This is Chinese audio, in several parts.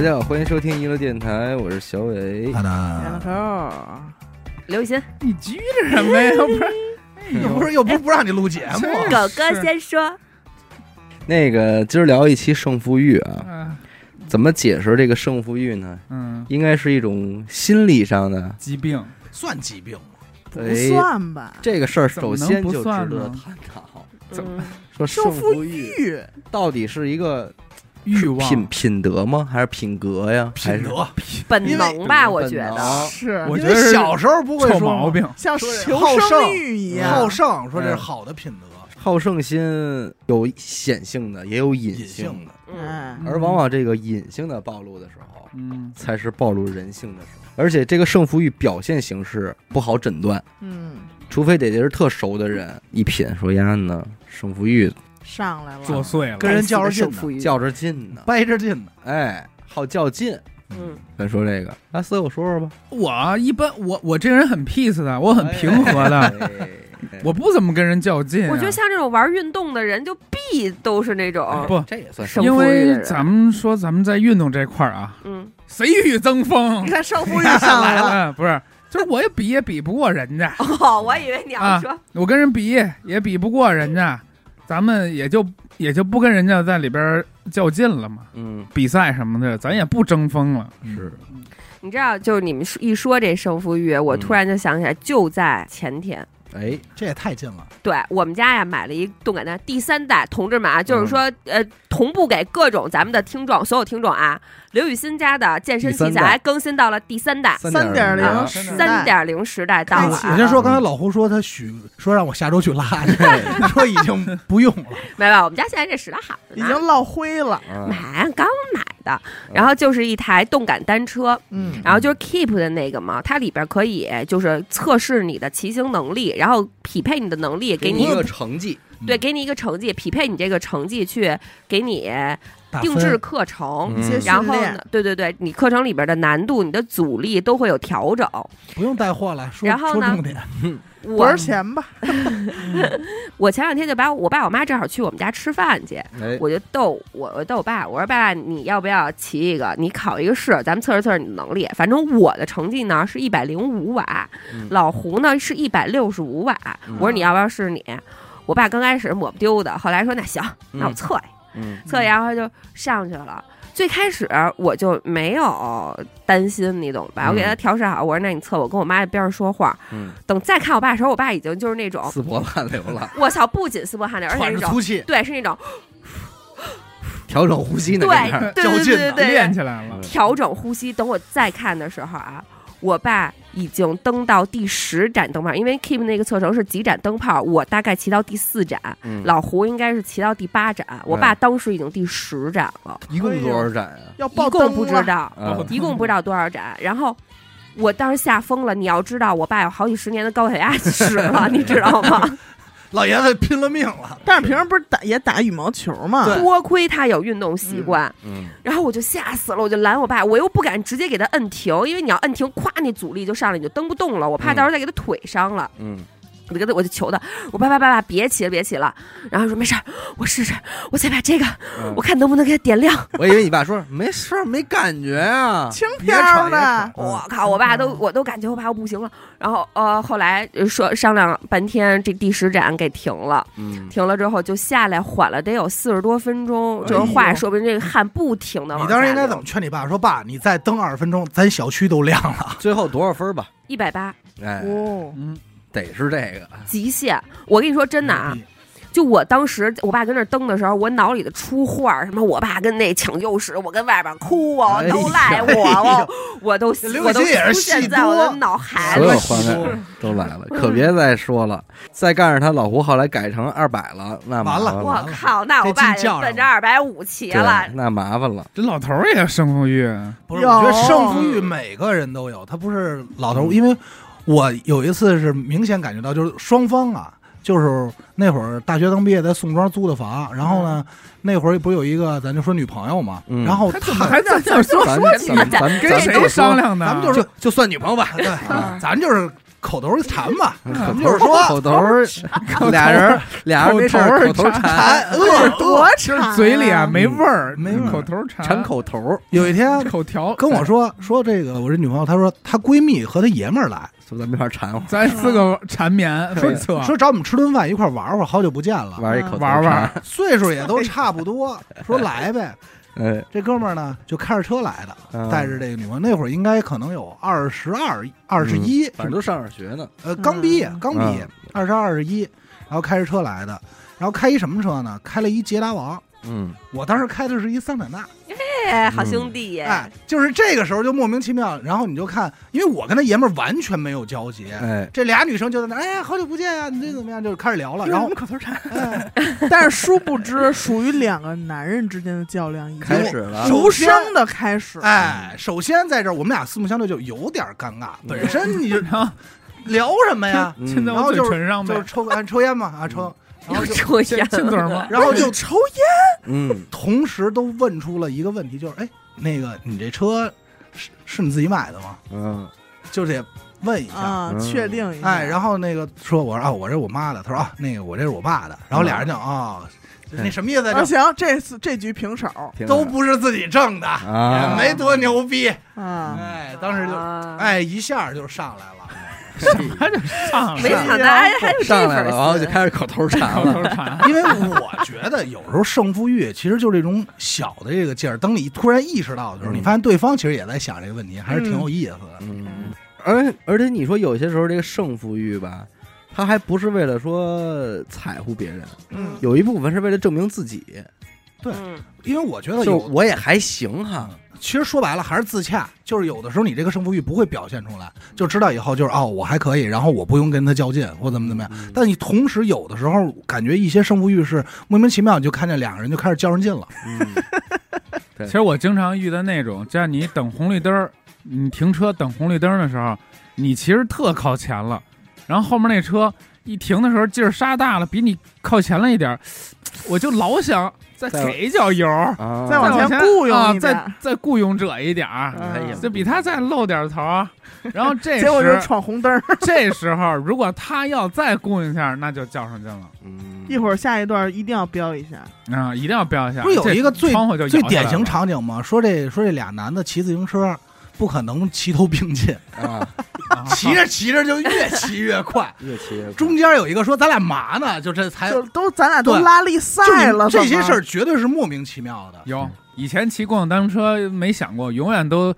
大家好，欢迎收听娱乐电台，我是小伟。他两的头，刘雨欣，你拘着什么呀？不是，又不是又不是不让你录节目，狗哥先说。那个今儿聊一期胜负欲啊，嗯怎么解释这个胜负欲呢？嗯，应该是一种心理上的。疾病，算疾病吗？不算吧？这个事儿首先就值不算得呢探讨。怎么嗯说胜胜负负欲欲，到底是一个欲望。品品德吗？还是品格呀？品德，本能吧，我觉得。是。我觉得小时候不会说臭毛病，像求好胜生欲一样。好。胜，说这是嗯好的品德，好胜心有显性的，也有隐隐性性的，嗯，哎，而往往这个隐性的暴露的时候，嗯，才是暴露人性的时候。而且这个胜负欲表现形式不好诊断，嗯，除非得是特熟的人一品说呀呢，胜负欲上来了，作祟了，跟人较着劲呢。较着劲呢，掰着劲呢。哎，好较劲。嗯，咱说这个，阿四，我说说吧，我一般我我这人很 peace 的，我很平和的，哎 我不怎么跟人较劲啊。我觉得像这种玩运动的人，就必都是那种，不，这也算胜因负咱们说咱们在运动这块儿啊，嗯，谁与争锋？你？看胜负欲上来了，嗯，不是，就是我也比也比不过人家，哦，我以为你要啊说，我跟人比也比不过人家，咱们也就也就不跟人家在里边较劲了嘛。嗯，比赛什么的，咱也不争锋了。是你知道，就是你们一说这胜负欲，我嗯突然就想起来，就在前天，哎，这也太近了，对我们家呀买了一动感单第三代同志们啊，就是说呃同步给各种咱们的听众，所有听众啊，刘雨欣家的健身器材更新到了第三代，三点零啊时代三点零时代到了。啊。我先说，刚才老胡说他许说让我下周去拉去，说已经不用了，没有，我们家现在这时代好着呢。已经落灰了。啊买刚买的，然后就是一台动感单车，嗯，然后就是 Keep 的那个嘛，它里边可以就是测试你的骑行能力，然后匹配你的能力，给你一个成绩，对，给你一个成绩，匹配你这个成绩去给你定制课程。嗯然后呢，对对对，你课程里边的难度、你的阻力都会有调整。不用带货了，说然后呢说重点，多我少钱吧？我前两天就把我爸我妈正好去我们家吃饭去，哎，我就逗我我逗我爸，我说爸爸你要不要骑一个？你考一个试，咱们测试测试你的能力。反正我的成绩呢是一百零五瓦，嗯老胡呢是一百六十五瓦。嗯我说你要不要试试你？我爸刚开始抹不丢的，后来说那行，那我测一嗯测一，然后他就上去了。最开始我就没有担心，你懂吧？我给他嗯调试好，我说那你测，我跟我妈在边上说话。嗯，等再看我爸的时候，我爸已经就是那种，四波汗流了，我操，不仅撕破汗流，而且是那种粗气，对，是那种调整呼吸呢，对对对对对练起来了，调整呼吸。等我再看的时候啊，我爸已经登到第十盏灯泡，因为 Keep 那个测程是几盏灯泡，我大概骑到第四盏，嗯老胡应该是骑到第八盏，我爸当时已经第十盏了，一共多少盏啊？要爆一共，不知道，啊一共不知道多少盏，然后。我当时吓疯了，你要知道，我爸有好几十年的高血压 史了，你知道吗？老爷子拼了命了，但是平时不是打也打羽毛球吗？多亏他有运动习惯，嗯然后我就吓死了，我就拦我爸，我又不敢直接给他摁停，因为你要摁停，咵那阻力就上来，你就蹬不动了，我怕嗯到时候再给他腿伤了。嗯，我就跟他，我就求他，我爸爸爸爸别骑了，别骑了。然后说没事儿，我试试，我再把这个，嗯我看能不能给他点亮。我以为你爸说没事儿，没感觉啊，轻飘的，我靠，我爸都我都感觉我爸我不行了。然后呃，后来说商量半天，这第十盏给停了。嗯，停了之后就下来缓了，得有四十多分钟。就是哎呦话说不定这个汗不停的你当时应该怎么劝你爸说爸，你再蹬二十分钟，咱小区都亮了。最后多少分吧？一百八哎，哦，嗯，得是这个，极限。我跟你说真的啊，就我当时我爸跟那儿蹬的时候，我脑里的出画儿什么，我爸跟那抢救室，我跟外边哭啊，都赖我哦，我都我都出现在我的脑海所里有。画面都来了，可别再说了。再干着他老胡后来改成二百了，那麻完了。我靠，那我爸奔着二百五骑对了，那麻烦了。这老头儿也胜负欲，不是，我觉得胜负欲每个人都有，他不是老头儿，因为我有一次是明显感觉到，就是双方啊，就是那会儿大学刚毕业在宋庄租的房，然后呢，那会儿不是有一个咱就说女朋友嘛，嗯然后他还在这说咱说咱咱咱跟谁商量呢？咱们就是就就算女朋友吧。对，咱就是口头禅嘛，口咱们头就是说口头，俩人俩人没事儿口头禅，呃这多就是馋嘴里啊没嗯味儿，没味儿。口头禅，馋口头，有一天 口条，跟我说说这个，我这女朋友她说她闺蜜和她爷们儿来，说咱们一块儿馋会儿，咱四个缠绵说没错，说找我们吃顿饭一块儿玩会儿，好久不见了，玩一口玩玩，岁数也都差不多，说来呗。哎，这哥们儿呢就开着车来的，嗯带着这个女朋友，那会儿应该可能有二十二、二十一，嗯反正都上着学呢，呃，刚毕业，嗯。刚毕业，二十二、二十一，然后开着车来的，然后开一什么车呢？开了一捷达王。嗯，我当时开的是一桑塔纳，哎，好兄弟耶！哎，就是这个时候就莫名其妙，然后你就看，因为我跟他爷们儿完全没有交集，哎，这俩女生就在那，哎呀，好久不见呀，你这怎么样？就是开始聊了，然后我们口头禅，哎，但是殊不知，属于两个男人之间的较量已经 开始了，无声的开始。哎，首先在这儿我们俩四目相对就有点尴尬，本身你就 聊什么呀？嗯亲在我嘴唇上呗。就是，抽啊抽烟嘛啊抽，然后就抽烟？然后就抽烟，嗯，同时都问出了一个问题，就是哎，那个你这车是是你自己买的吗？嗯，就得问一下。确定一下。哎，然后那个说我说啊，我这是我妈的，他说啊，那个我这是我爸的，然后俩人就啊，那什么意思？就啊行，这次这局平手都不是自己挣的，啊，也没多牛逼。啊。哎，当时就啊，哎一下就上来了。他就上没来想到还还有上来了，然后就开始口头禅口了，头禅，因为我觉得有时候胜负欲其实就是这种小的这个劲儿，等你突然意识到的时候，嗯。你发现对方其实也在想这个问题，还是挺有意思的。嗯，而而且你说有些时候这个胜负欲吧，他还不是为了说踩乎别人，嗯，有一部分是为了证明自己，对嗯。因为我觉得就，我也还行哈，其实说白了还是自洽，就是有的时候你这个胜负欲不会表现出来，就知道以后就是哦我还可以，然后我不用跟他较劲或怎么怎么样。嗯但你同时有的时候感觉一些胜负欲是莫名其妙，你就看见两个人就开始较上劲了。嗯，其实我经常遇到那种，就像你等红绿灯儿，你停车等红绿灯的时候，你其实特靠前了，然后后面那车一停的时候劲儿刹大了，比你靠前了一点儿，我就老想再再给一脚油再往前前雇佣啊，一点再再雇佣者一点就比他再露点头儿。然后这 结果就是时闯红灯儿。这时候，如果他要再雇佣一下，那就较上劲了嗯，一会儿下一段一定要标一下。啊！一定要标一下。不是有一个最窗户就最典型场景吗？说这说这俩男的骑自行车，不可能齐头并进，啊，啊 骑着骑着就越骑越快。越骑越快中间有一个说咱俩嘛呢？就这才就都咱俩都拉力赛了，这些事儿绝对是莫名其妙的。有以前骑共享单车没想过，永远都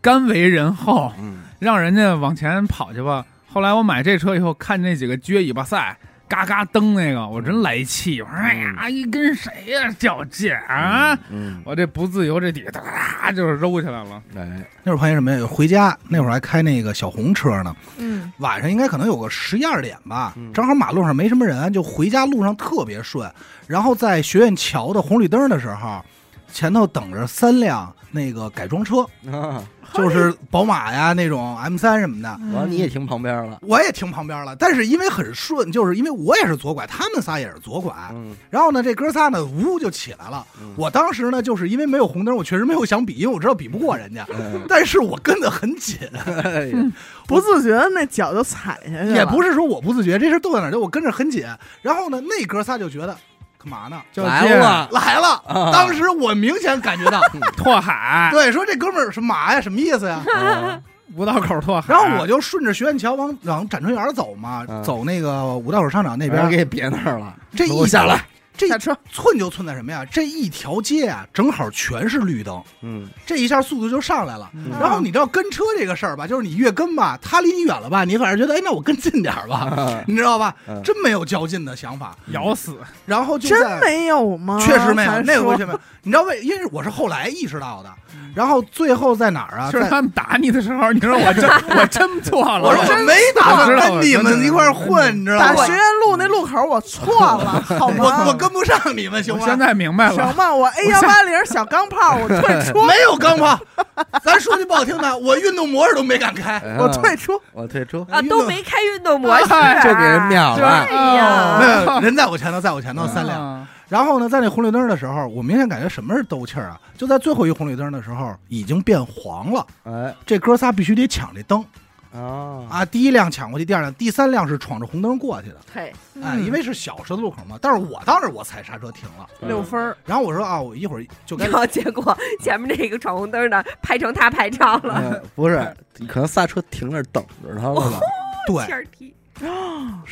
甘为人后，嗯，让人家往前跑去吧。后来我买这车以后，看那几个撅尾巴赛，嘎嘎蹬那个，我真来气。我说：“哎呀，阿姨跟谁呀较劲啊？嗯，我这不自由，这底下哒哒就是揉起来了。哎，那会儿发现什么呀？回家那会儿还开那个小红车呢，嗯，晚上应该可能有个十一二点吧嗯，正好马路上没什么人，就回家路上特别顺。然后在学院桥的红绿灯的时候，前头等着三辆那个改装车，啊，就是宝马呀那种 M 三什么的。完了你也停旁边了，我也停旁边了，但是因为很顺，就是因为我也是左拐，他们仨也是左拐。嗯，然后呢，这哥仨呢，呜就起来了。嗯我当时呢，就是因为没有红灯，我确实没有想比，因为我知道比不过人家，嗯但是我跟得很紧。哎呀 不自觉的那脚就踩下去了，也不是说我不自觉，这事都在哪儿，就我跟着很紧。然后呢，那哥仨就觉得干嘛呢？较劲来了，来了！啊当时我明显感觉到，拓海，对，说这哥们儿什么嘛呀，什么意思呀？啊 五道口拓海。然后我就顺着学院桥往往展春园走嘛，嗯走那个五道口商场那边。给别那儿了，这一下来，这下车，寸就寸在什么呀？这一条街啊，正好全是绿灯，嗯，这一下速度就上来了。嗯然后你知道跟车这个事儿吧，就是你越跟吧，他离你远了吧，你反而觉得哎，那我跟近点儿吧，啊你知道吧？嗯真没有较劲的想法。咬死，然后就真在没有吗？确实没有，那个完全没有。你知道为？因为我是后来意识到的。然后最后在哪儿啊？是他们打你的时候，你说我真 我真错了，我说我没打算我知道跟你们一块儿混，你知道吗打学？院路那路口我错了，好吗？我我跟不上你们，行吗？我现在明白了，行吧，我 A 幺八零小钢炮，我退出，没有钢炮，咱说句不好听的，我运动模式都没敢开。哎我退出。我退出，啊，都没开运动模式，哎就给人秒了，哎呀，没有人在我前头，在我前头三辆。啊然后呢，在那红绿灯的时候，我明显感觉什么是斗气儿啊？就在最后一红绿灯的时候，已经变黄了。哎，这哥仨必须得抢这灯，啊啊，第一辆抢过去，第二辆，第三辆是闯着红灯过去的。嘿，哎，嗯。因为是小十字路口嘛，但是我当时我踩刹车停了，六分儿，然后我说啊，我一会儿就该然后 结果前面那个闯红灯的拍成他拍照了，呃不是，可能刹车停那儿等着他了吧？对。天儿踢，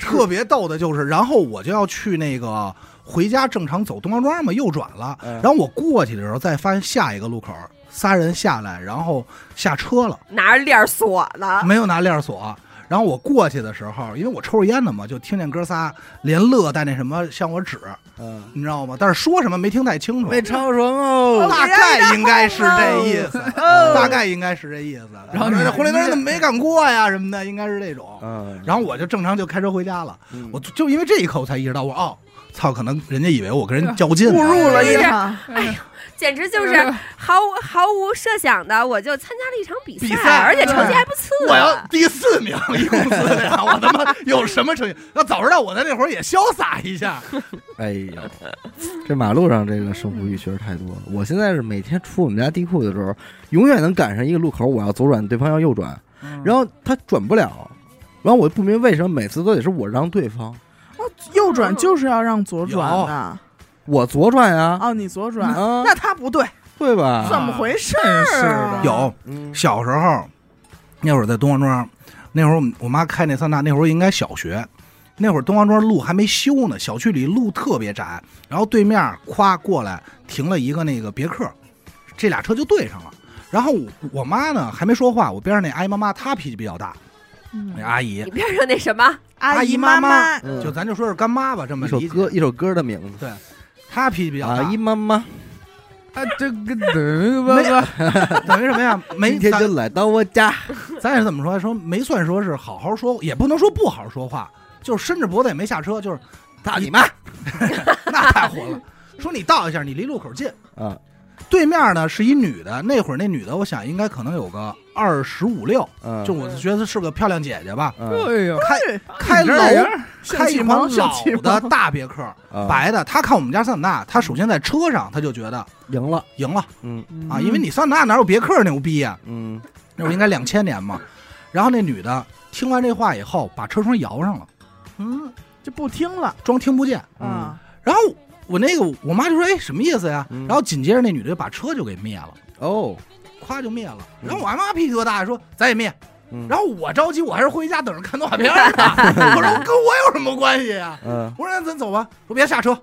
特别逗的就是，然后我就要去那个回家正常走东方庄嘛，右转了。嗯。然后我过去的时候，再发现下一个路口仨人下来，然后下车了，拿着链锁呢，没有拿链锁。然后我过去的时候，因为我抽着烟呢嘛，就听见哥仨连乐带那什么向我指，嗯，你知道吗？但是说什么没听太清楚。没超成哦，大概应该是这意思，大概应该是这意思。然后红绿灯怎么没敢过呀什么的，应该是这种。嗯，然后我就正常就开车回家了。嗯我就因为这一刻我才意识到，我哦，操，可能人家以为我跟人较劲呢，误入了一是趟，简直就是毫无毫无设想的，我就参加了一场比比赛而且成绩还不错。我要第四名，一公司的呀，我他妈有什么成绩？要早知道我在那会儿也潇洒一下。哎呦，这马路上这个胜负欲确实太多了。我现在是每天出我们家地库的时候，永远能赶上一个路口，我要左转，对方要右转，然后他转不了，然后我不明白为什么每次都得是我让对方，右转就是要让左转的。我左转啊，哦，你左转，啊，那他不对，对吧？怎么回事真是儿啊？的。有嗯小时候，那会儿在东王庄，那会儿我们我妈开那桑塔，那会儿应该小学。那会儿东王庄路还没修呢，小区里路特别窄，然后对面夸过来停了一个那个别克，这俩车就对上了。然后我我妈呢还没说话，我边上那阿姨妈妈她脾气比较大，嗯。那阿姨。你边上那什么，阿姨妈妈。嗯就咱就说是干妈吧，这么理解。一首歌，一首歌的名字，她脾气比较大阿，姨妈妈，啊，这个等不不，等于什么呀？没今天就来到我家，咱也是怎么说？说没算说是好好说，也不能说不好好说话，就是伸着脖子也没下车，就是大你妈 那太火了。说你倒一下，你离路口近。啊！对面呢是一女的，那会儿那女的，我想应该可能有个二十五六，嗯，就我觉得是个漂亮姐姐吧。嗯哎呦，开开这样老开一款老的大别克，啊白的。她看我们家桑塔纳，她首先在车上，她就觉得赢了，赢了嗯啊，因为你桑塔纳哪有别克牛逼呀？嗯那会儿应该两千年嘛。然后那女的听完这话以后，把车窗摇上了，嗯，就不听了装听不见。嗯。然后我那个我妈就说：“哎，什么意思呀？”嗯然后紧接着那女的就把车就给灭了，哦，咵就灭了。然后我妈脾气多大，说：“咱也灭。”嗯然后我着急，我还是回家等着看动画片呢。我说跟我有什么关系呀？嗯我说那咱走吧，说别下车，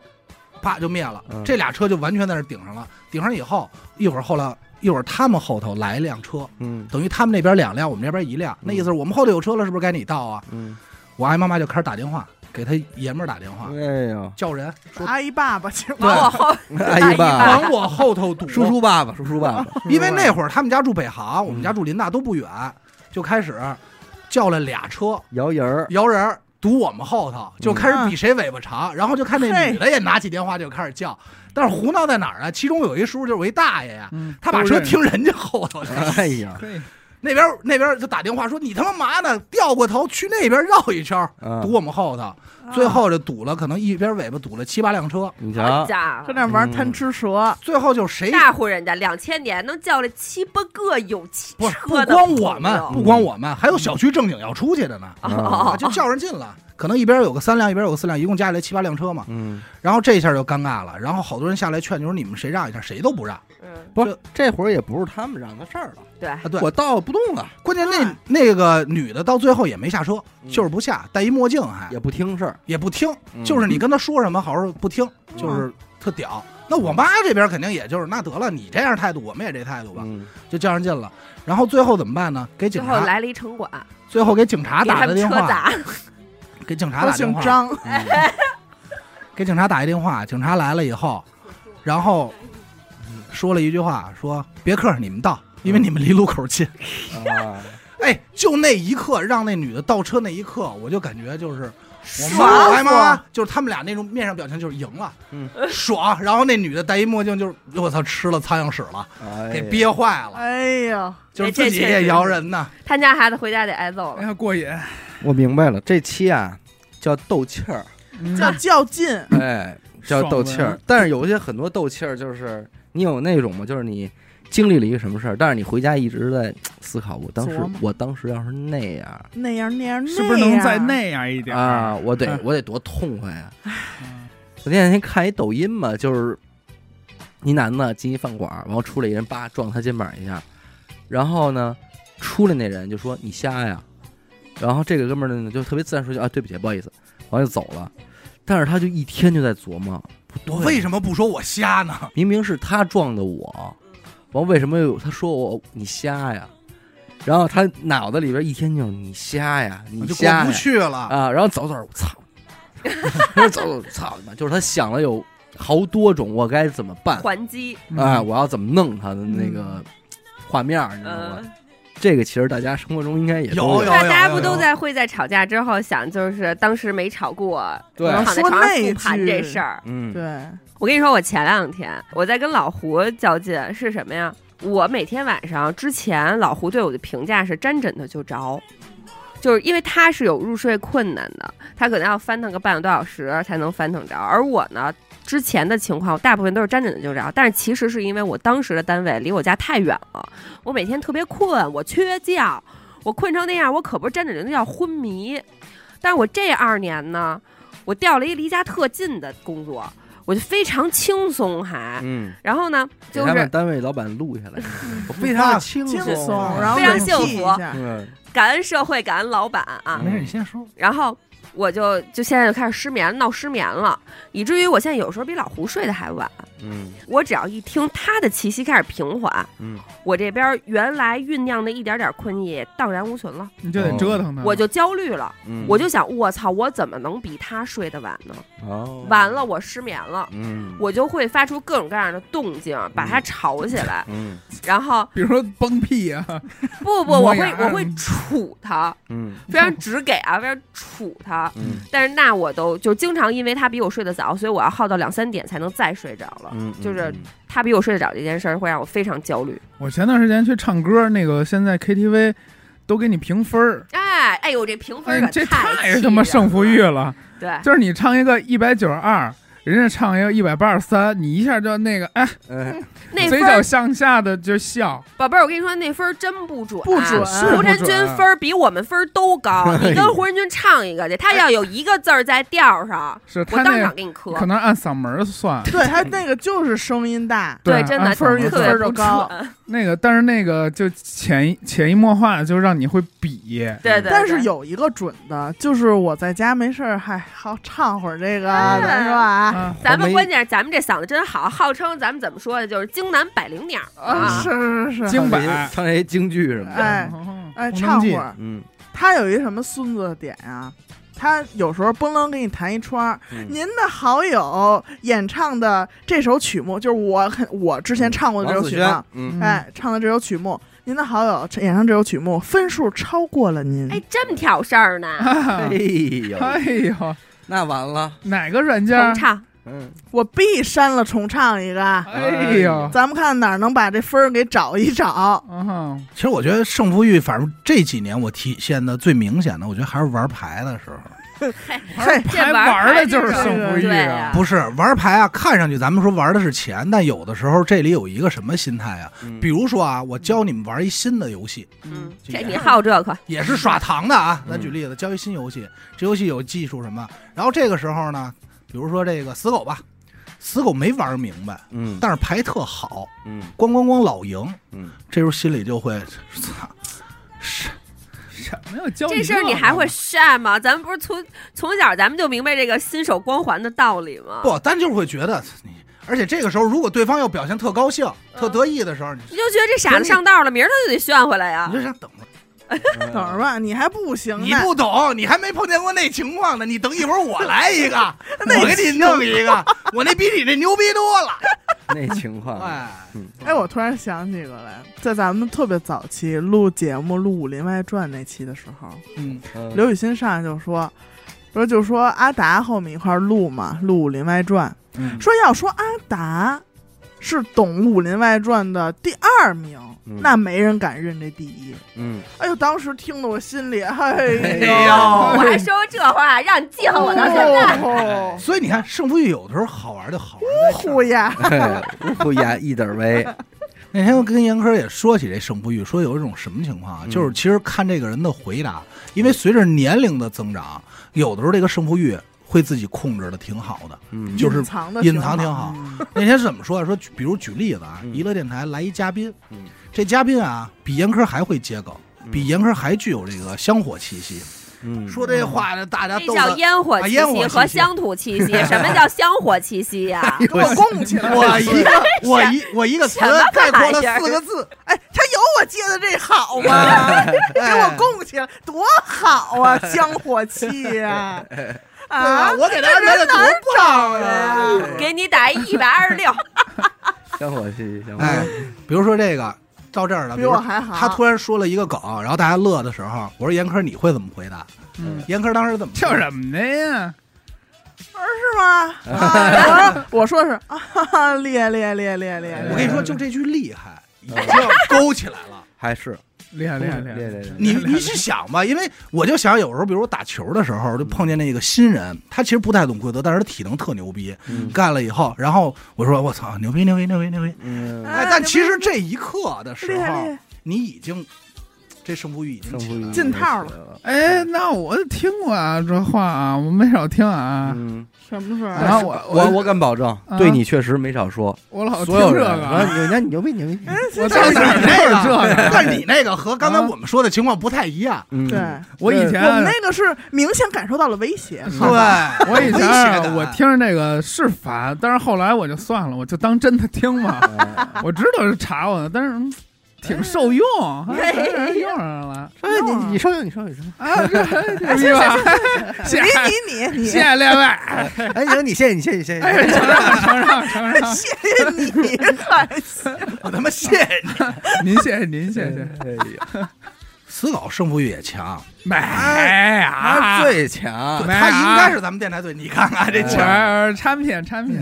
啪就灭了。嗯这俩车就完全在那顶上了。顶上以后，一会儿后来一会儿他们后头来一辆车，嗯等于他们那边两辆，我们这边一辆。那意思是我们后头有车了，是不是该你倒啊？嗯，我阿姨妈妈就开始打电话给他爷们儿打电话，哎呦，叫人说阿姨爸爸，其实往我后 阿姨爸，往我后头堵，叔叔爸爸，叔叔爸爸，因为那会儿他们家住北航，我们家住林大都不远，就开始叫了俩车摇人儿，摇人儿堵我们后头，就开始比谁尾巴长，然后就看那女的也拿起电话就开始叫，但是胡闹在哪儿啊？其中有一叔就是我一大爷呀，嗯。他把车停人家后头去，哎呀，嘿那边那边就打电话说你他妈嘛呢？掉过头去那边绕一圈堵我们后头，最后就堵了，可能一边尾巴堵了七八辆车，你瞧，家跟那玩贪吃蛇，最后就谁大户人家两千年能叫了七八个有汽不是不车的光我们，友不光我们，还有小区正经要出去的呢。就叫人进了。可能一边有个三辆，一边有个四辆，一共加起来七八辆车嘛。嗯，然后这一下就尴尬了，然后好多人下来劝，就说你们谁让一下，谁都不让。嗯，不是，这会儿也不是他们让的事儿了，对，啊。对，我倒不动了，关键那那个女的到最后也没下车，嗯。就是不下，戴一墨镜还也不听事儿，也不听，嗯。就是你跟她说什么，好好不听，就是特屌。那我妈这边肯定也就是那得了，你这样态度，我们也这态度吧，嗯。就叫上劲了。然后最后怎么办呢？给警察，最后来了一城管，最后给警察打的电话，车砸，给警察打电话，姓张，嗯。给警察打一电话，警察来了以后，然后说了一句话，说别克你们到，因为你们离路口近。啊，哎，就那一刻，让那女的倒车那一刻，我就感觉就是我爽。就是他们俩那种面上表情就是赢了，嗯，爽。然后那女的戴一墨镜，就是我操，吃了苍蝇屎了，哎给憋坏了，哎呦，就是自己也摇人呢。他家孩子回家得挨揍了。哎呀过瘾，我明白了，这期啊叫斗气儿，嗯叫较劲，哎，叫斗气儿文。但是有些很多斗气儿，就是你你有那种吗？就是你经历了一个什么事儿，但是你回家一直在思考，我当时琢磨我当时要是那样那样那样，是不是能再那样一点儿啊，？我得嗯我得多痛快呀！嗯我那两天看一抖音嘛，就是一男的进一饭馆，然后出来一人，叭撞他肩膀一下，然后呢，出来那人就说你瞎呀，然后这个哥们儿呢就特别自然说句啊对不起不好意思，完了就走了，但是他就一天就在琢磨，不对，我为什么不说我瞎呢？明明是他撞的我，完为什么又他说我你瞎呀？然后他脑子里边一天就是你瞎呀，你我就瞎呀过不去了。啊，然后走 走，我操，他说走走，操你妈！就是他想了有好多种我该怎么办还击，嗯啊，我要怎么弄他的那个画面儿，你知道吗？嗯，这个其实大家生活中应该也都有有大家不都在会在吵架之后想，就是当时没吵过，对说床上那复盘句这事儿。嗯，对，我跟你说，我前两天我在跟老胡较劲，是什么呀？我每天晚上之前，老胡对我的评价是沾枕头就着，就是因为他是有入睡困难的，他可能要翻腾个半个多小时才能翻腾着，而我呢。之前的情况，大部分都是沾枕头就着，但是其实是因为我当时的单位离我家太远了，我每天特别困，我缺觉，我困成那样，我可不是沾枕头就叫昏迷。但是我这二年呢，我调了一离家特近的工作，我就非常轻松还。嗯，然后呢，就是单位老板录下来，我非常的轻轻松，然后非常幸福感恩社会，感恩老板啊。没事，你先说。然后我就就现在就开始失眠，闹失眠了，以至于我现在有时候比老胡睡得还晚。嗯。我只要一听他的气息开始平缓，嗯，我这边原来酝酿的一点点困意荡然无存了，你就得折腾他，我就焦虑了，嗯。我就想，我操，我怎么能比他睡得晚呢？哦，完了，我失眠了。嗯，我就会发出各种各样的动静，把他吵起来，嗯。然后比如说崩屁啊，不不，我会我会杵他，嗯。非常直给啊，非常杵他。嗯。但是那我都就经常因为他比我睡得早，所以我要耗到两三点才能再睡着了。嗯，就是他比我睡得早这件事儿会让我非常焦虑。我前段时间去唱歌，那个现在 KTV 都给你评分儿，哎哎呦，这评分哎，这可太太他妈胜负欲了。了。对，就是你唱一个一百九十二，人家唱一个一百八十三，你一下就那个哎，哎，嘴角向下的就笑，宝贝儿，我跟你说，那分儿真不准，不准是不胡晨军准分儿比我们分儿都高。你跟胡仁军唱一个去，他要有一个字儿在调上，是我当那场给你磕。可能按嗓门儿算，对他那个就是声音大，对，真的按分儿分儿就高准那个，但是那个就潜移潜移默化的就让你会比，对对，但是有一个准的，就是我在家没事儿还好唱会儿这个，哎咱说啊，啊，咱们关键是咱们这嗓子真好，号称咱们怎么说的，就是京南百灵鸟啊，啊。是是是，京百唱这些唱这些京剧什么的，哎嗯。哎，唱会儿。嗯。他有一什么孙子的点呀？他有时候嘣楞给你弹一串儿，嗯。您的好友演唱的这首曲目，就是我很我之前唱过的这首曲目，，嗯。哎，唱的这首曲目，您的好友演唱这首曲目分数超过了您，哎，这么挑事儿呢？哎呦，哎呦，那完了，哪个软件？重唱，嗯，我必删了重唱一个。哎呦，咱们看哪儿能把这分儿给找一找。嗯哼，其实我觉得胜负欲，反正这几年我体现的最明显的，我觉得还是玩牌的时候。嘿，还这玩玩的就是胜负欲啊！不是玩牌啊，看上去咱们说玩的是钱，但有的时候这里有一个什么心态啊？嗯比如说啊，我教你们玩一新的游戏，嗯，这你好这个，也是耍糖的啊。嗯咱举例子，教一新游戏，这游戏有技术什么，然后这个时候呢，比如说这个死狗吧，死狗没玩明白，嗯但是牌特好，嗯咣咣咣老赢，嗯，这时候心里就会，操，是什么呀？教这事儿你还会晒吗？咱们不是从从小咱们就明白这个新手光环的道理吗？不，咱就是会觉得你，而且这个时候如果对方要表现特高兴、嗯特得意的时候，你你就觉得这傻子上道了，明儿他就得炫回来呀你。就想等着。等着吧，你还不行呢。你不懂，你还没碰见过那情况呢。你等一会儿我来一个，我给你弄一个，我那比你这牛逼多了。那情况，哎，嗯哎，我突然想起个来，在咱们特别早期录节目录《武林外传》那期的时候，嗯，嗯刘雨欣上来就说，不是就说阿达和我们一块儿录嘛，录《武林外传》，嗯说要说阿达，是懂《武林外传》的第二名，嗯。那没人敢认这第一。嗯，哎呦，当时听得我心里，哎哎呦，我还说这话，让你记恨我到现在。哦。所以你看胜负欲有的时候好玩就好玩在这儿。呼呀，哎不呀，一点威，那天我跟严科也说起这胜负欲，说有一种什么情况啊，嗯。就是其实看这个人的回答，因为随着年龄的增长，有的时候这个胜负欲会自己控制的挺好的。嗯，就是隐藏的隐藏挺好。那天是怎么说啊？说比如举例子啊，嗯娱乐电台来一嘉宾，嗯这嘉宾啊比严科还会接梗，比严科还具有这个香火气息。嗯，说这话呢，大家这叫烟火气啊烟火息和乡土气息。什么叫香火气息呀？给我供起来！我一个我一我一个词概括了四个字，哎，他有我接的这好吗？给我供起来，多好啊，香火气呀！啊，我给他安排的多棒啊！给你打一百二十六，香火气，香火哎气，，比如说这个到这儿了，比我还好。他突然说了一个梗，然后大家乐的时候，我说严科你会怎么回答？嗯，严科当时怎么笑什么的呀？是吗？啊我说是啊，哈 哈烈烈烈烈烈烈！我跟你说，就这句厉害，已经勾起来了。还是厉害厉害厉害！烈烈烈，你你去想吧，因为我就想有时候，比如我打球的时候，就碰见那个新人，他其实不太懂规则，但是他体能特牛逼，嗯干了以后，然后我说我操，牛逼牛逼牛逼牛逼！嗯，哎，但其实这一刻的时候厉害厉，害，你已经这胜负欲已经进套了。了，哎，那我听过啊，这话啊，我没少听啊。嗯，什么事儿？然后我我我敢保证，啊？对你确实没少说，我老听这个，你那你牛逼牛逼，我但是到哪儿你那都是这个。但是你那个和刚才啊我们说的情况不太一样。嗯，对，我以前我们那个是明显感受到了威胁。对，我以前我听着那个是烦，但是后来我就算了，我就当真的听嘛。哎。我知道是查我的，但是嗯挺受用，还还用上了哎，你你受用你受用你受用，啊！这牛逼吧？谢谢你你你谢谢列位，哎，行，你谢谢你 谢谢你谢谢承让承让承让，谢谢你，我他妈谢谢你。您谢谢您谢谢，哎呀，死狗胜负欲也强，没他啊，最强，他应该啊是咱们电台最，你看看这强。我产品产品，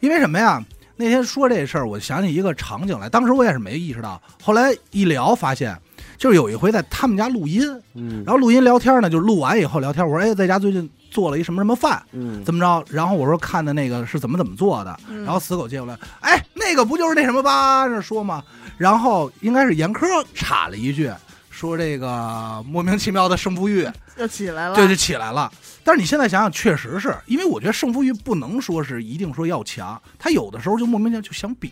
因为什么呀？那天说这事儿，我想起一个场景来，当时我也是没意识到，后来一聊发现，就是有一回在他们家录音，嗯然后录音聊天呢，就录完以后聊天，我说哎，在家最近做了一什么什么饭，嗯，怎么着？然后我说看的那个是怎么怎么做的，嗯然后死狗接过来，哎，那个不就是那什么吧？那说嘛，然后应该是严科插了一句，说这个莫名其妙的胜负欲，又起来了。对，就起来了。但是你现在想想，确实是因为我觉得胜负欲不能说是一定说要强，他有的时候就莫名其妙就想比。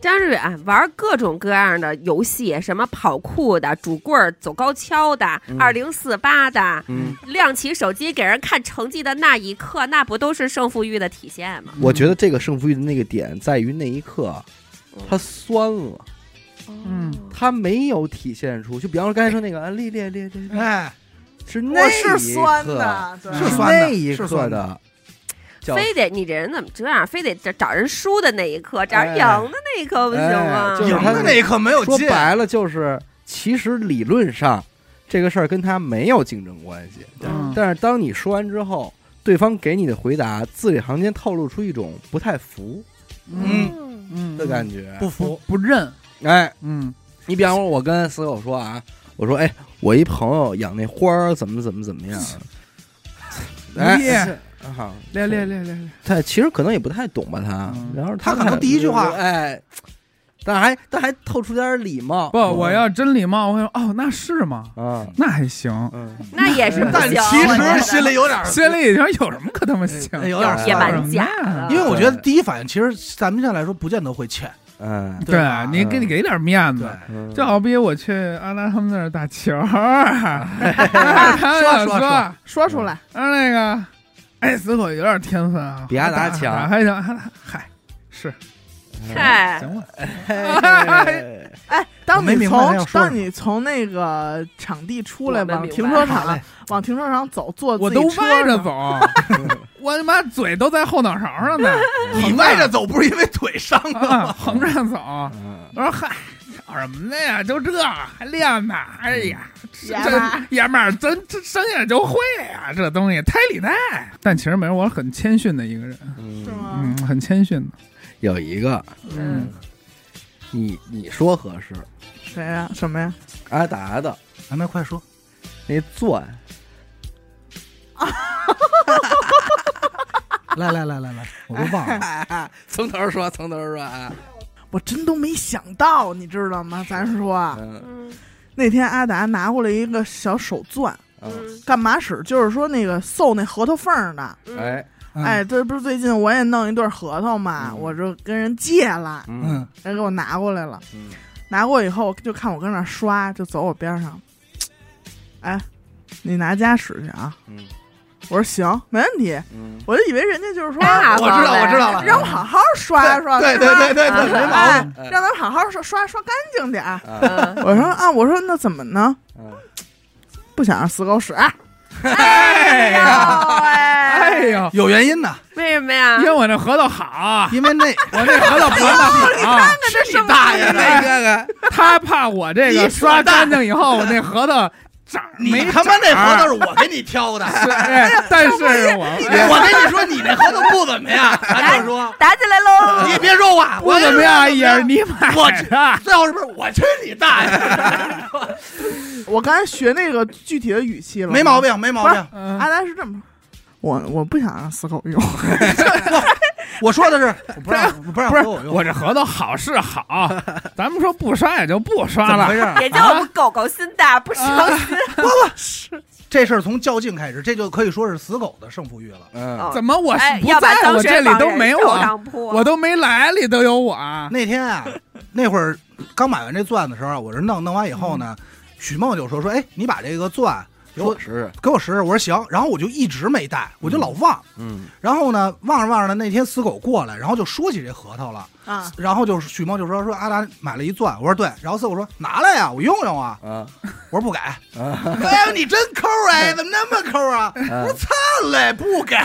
张志远玩各种各样的游戏，什么跑酷的、拄棍儿、走高跷的、嗯二零四八的，嗯，亮起手机给人看成绩的那一刻，那不都是胜负欲的体现吗？我觉得这个胜负欲的那个点在于那一刻，他酸了，嗯，他没有体现出，就比方说刚才说那个啊，烈烈烈烈，哎，是那一酸刻，的，对。是酸的那一刻是酸的，非得你这人怎么这样？非得找找人输的那一刻，找人哎赢的那一刻不行吗？哎就是他赢的那一刻没有。说白了就是，其实理论上这个事儿跟他没有竞争关系，嗯。但是当你说完之后，对方给你的回答字里行间透露出一种不太服嗯。嗯。的感觉。不服，不认，哎，嗯你比方说，我跟死狗说啊，我说，哎，我一朋友养那花儿怎么怎么怎么样，哎牛逼，哈，列列列列列，他其实可能也不太懂吧，他嗯，然后他可能第一句话哎，但还但还透出点礼貌，不，我要真礼貌，我会说哦，那是吗？啊，那还行，嗯，那也是不但。其实心里有点儿心里已经有什么可他妈行？有点儿也酸蛮假的，因为我觉得第一反应其实咱们现在来说不见得会欠，嗯，对吧你给你给点面子，，嗯。就好比我去阿拉他们那儿打球 说说说，说出来，啊那个，哎，死狗有点天分啊，比阿达强。打还行，嗨，是嗨，行了，哎 哎，当你从当你从那个场地出来，往停车场往停车场走，坐我都歪着走，我他妈嘴都在后脑勺上呢，你歪着走不是因为腿伤了啊，吗？横着走。嗯我说嗨，搞什么的呀？就这还练呢？哎呀，这爷们儿爷们儿，真这生下来就会呀，这东西胎里带。但其实没有，我很谦逊的一个人，嗯是吗？嗯，很谦逊的。有一个，嗯，你你说合适，谁呀？什么呀？阿达的哎，那快说，那钻，来来来来来，我都忘了。从头说，从头说啊，我真都没想到，你知道吗？咱说嗯嗯那天阿达拿过来一个小手钻，嗯，嗯干嘛使？就是说那个搜那核桃缝儿的。嗯，哎，嗯哎，，这不是最近我也弄一对核桃嘛，嗯我就跟人借了，嗯嗯，人给我拿过来了。嗯拿过以后就看我跟那儿刷，就走我边上，哎，你拿家使去啊？嗯我说行，没问题。嗯，我就以为人家就是说大我知道我知道了让我好好刷刷，对对对对对，啊没毛哎病。，让咱们好好刷刷刷干净点儿。啊嗯我说啊，我说那怎么呢？嗯不想让死狗使，哎呀哎喂，呦，有原因的，为什么呀？因？为我那核桃好，因为那我那核桃盘的好，是你大爷来的！看看，他怕我这个刷干净以后，我那核桃你他妈那长核桃是我给你挑的，但是我我跟你说，你那核桃不怎么样，咱就说，打起来喽！你别说话，不怎么样，也是你买我去。最后是不是我去你大爷？我刚才学那个具体的语气了，没毛。病，没毛病。嗯阿达是这么说，我我不想让死狗用，我说的是我不让不让不是我用，我这核桃好是好，咱们说不刷也就不刷了怎么回。事？也叫我们狗狗心大，不伤心。这事儿从较劲开始，这就可以说是死狗的胜负欲了。嗯怎么我哎，不在我这里都没我，我都没来，里都有我。那天啊，那会儿刚买完这钻的时候，我这弄弄完以后呢，许梦就说说，哎，你把这个钻给我试，给我试试。我说行，然后我就一直没带，我就老忘。嗯然后呢，忘着忘着呢，那天死狗过来，然后就说起这核桃了。啊，然后就是许梦就说说阿达买了一钻，我说对。然后死狗说拿来呀，我用用啊。啊我说不给。啊 哎呦，你真抠哎，怎么那么抠啊？我啊说操嘞，不给。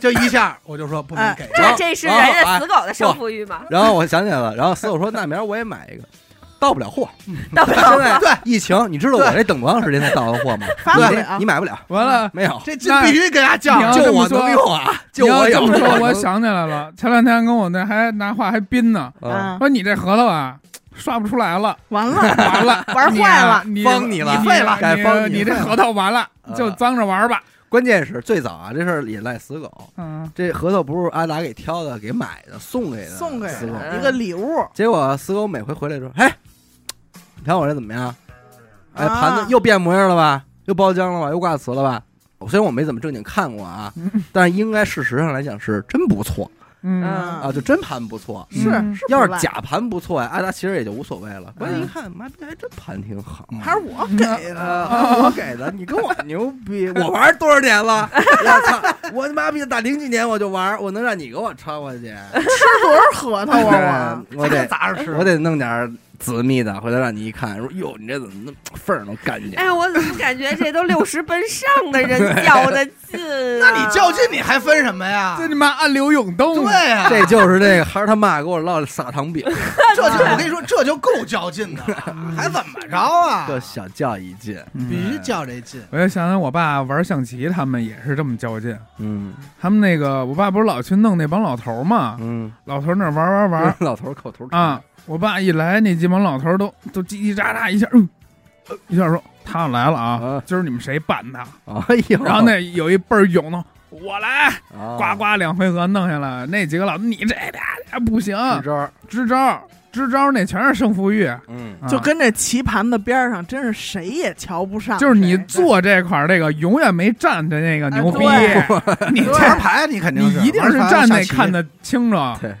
就一下我就说不能给。这这是人家死狗的胜负欲吗？然后我想起来了，然后死狗说：“那明儿我也买一个。”到不了货，到不现在对疫情，你知道我这等多长时间才到的货吗？你发不了。你买不了，完了，没有，这这必须给他你降要。就我这么说能用啊，就你要我有这么说，我想起来了，前两天跟我那还拿话还斌呢，说你这核桃啊刷不出来了，完了，完了，玩坏了。你帮你了。你废了。该崩你你这核桃完了，啊就脏着玩吧。关键是最早啊，这事儿也赖死狗。嗯，这核桃不是阿达给挑的，给买的，送给的，送给死狗。一个礼物，结果死狗每回回来说：“哎，你看我这怎么样？哎，啊盘子又变模样了吧？又包浆了吧？又挂瓷了吧？”虽然我没怎么正经看过啊，但是应该事实上来讲是真不错嗯嗯啊，就真盘不错。是嗯是要是假盘不错呀，阿达其实也就无所谓了。关键一看，妈逼还真盘挺好。嗯还是我给的，啊，我给的，你跟我 牛逼！我玩多少年了？我操！我他妈逼打零几年我就玩，我能让你给我超过去？吃多少核桃啊我得砸着吃。我得弄点紫密的，回头让你一看，说哟，你这怎么那缝儿都干净？哎，我怎么感觉这都六十奔上的人较的劲啊？那你较劲，你还分什么呀？这你妈暗流涌动，对呀，这就是这个孩儿他妈给我烙的撒糖饼，这就我跟你说，这就够较劲的，还怎么着啊？就小较一劲。必须较这劲。我就想想我爸玩象棋，他们也是这么较劲。嗯他们那个，我爸不是老去弄那帮老头儿嘛，嗯，老头儿那儿玩玩玩老头儿口头禅啊。我爸一来，那几帮老头儿都都叽叽喳喳一下，嗯，呃一下说他来了啊啊，今儿你们谁办他？哎呦，然后那有一倍儿勇呢，我来，啊呱呱两回合弄下来，那几个老你这俩不行，支招儿，支招支招，那全是胜负欲，嗯。啊。就跟这棋盘子边上，真是谁也瞧不上。就是你坐这块儿这个永远没站的那个牛逼，你这玩牌你肯定你一定是站那看的。得清楚。对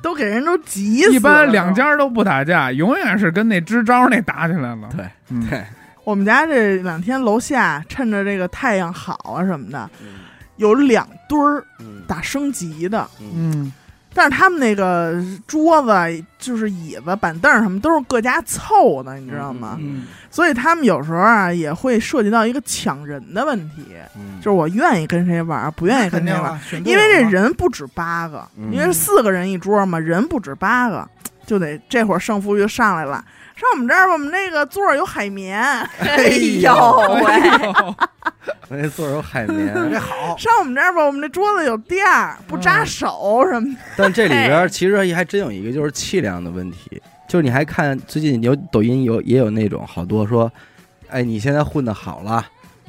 都给人都急死了。一般两家都不打架，永远是跟那支招那打起来了。对嗯，对，我们家这两天楼下趁着这个太阳好啊什么的，嗯。有两堆儿嗯。打升级的，嗯但是他们那个桌子就是椅子、板凳什么都是各家凑的，你知道吗？嗯，所以他们有时候啊也会涉及到一个抢人的问题，嗯就是我愿意跟谁玩，不愿意跟谁玩。因为这人不止八个，嗯因为四个人一桌嘛，人不止八个，就得这会儿胜负欲上来了。上我们这儿吧，我们那个座儿有海绵。哎呦喂，我 那座儿有海绵，这好，上我们这儿吧，我们这桌子有垫儿，不扎手什么的。但这里边其实还真有一个就是气量的问题，就是你还看最近有抖音有也有那种好多说，哎，你现在混的好了，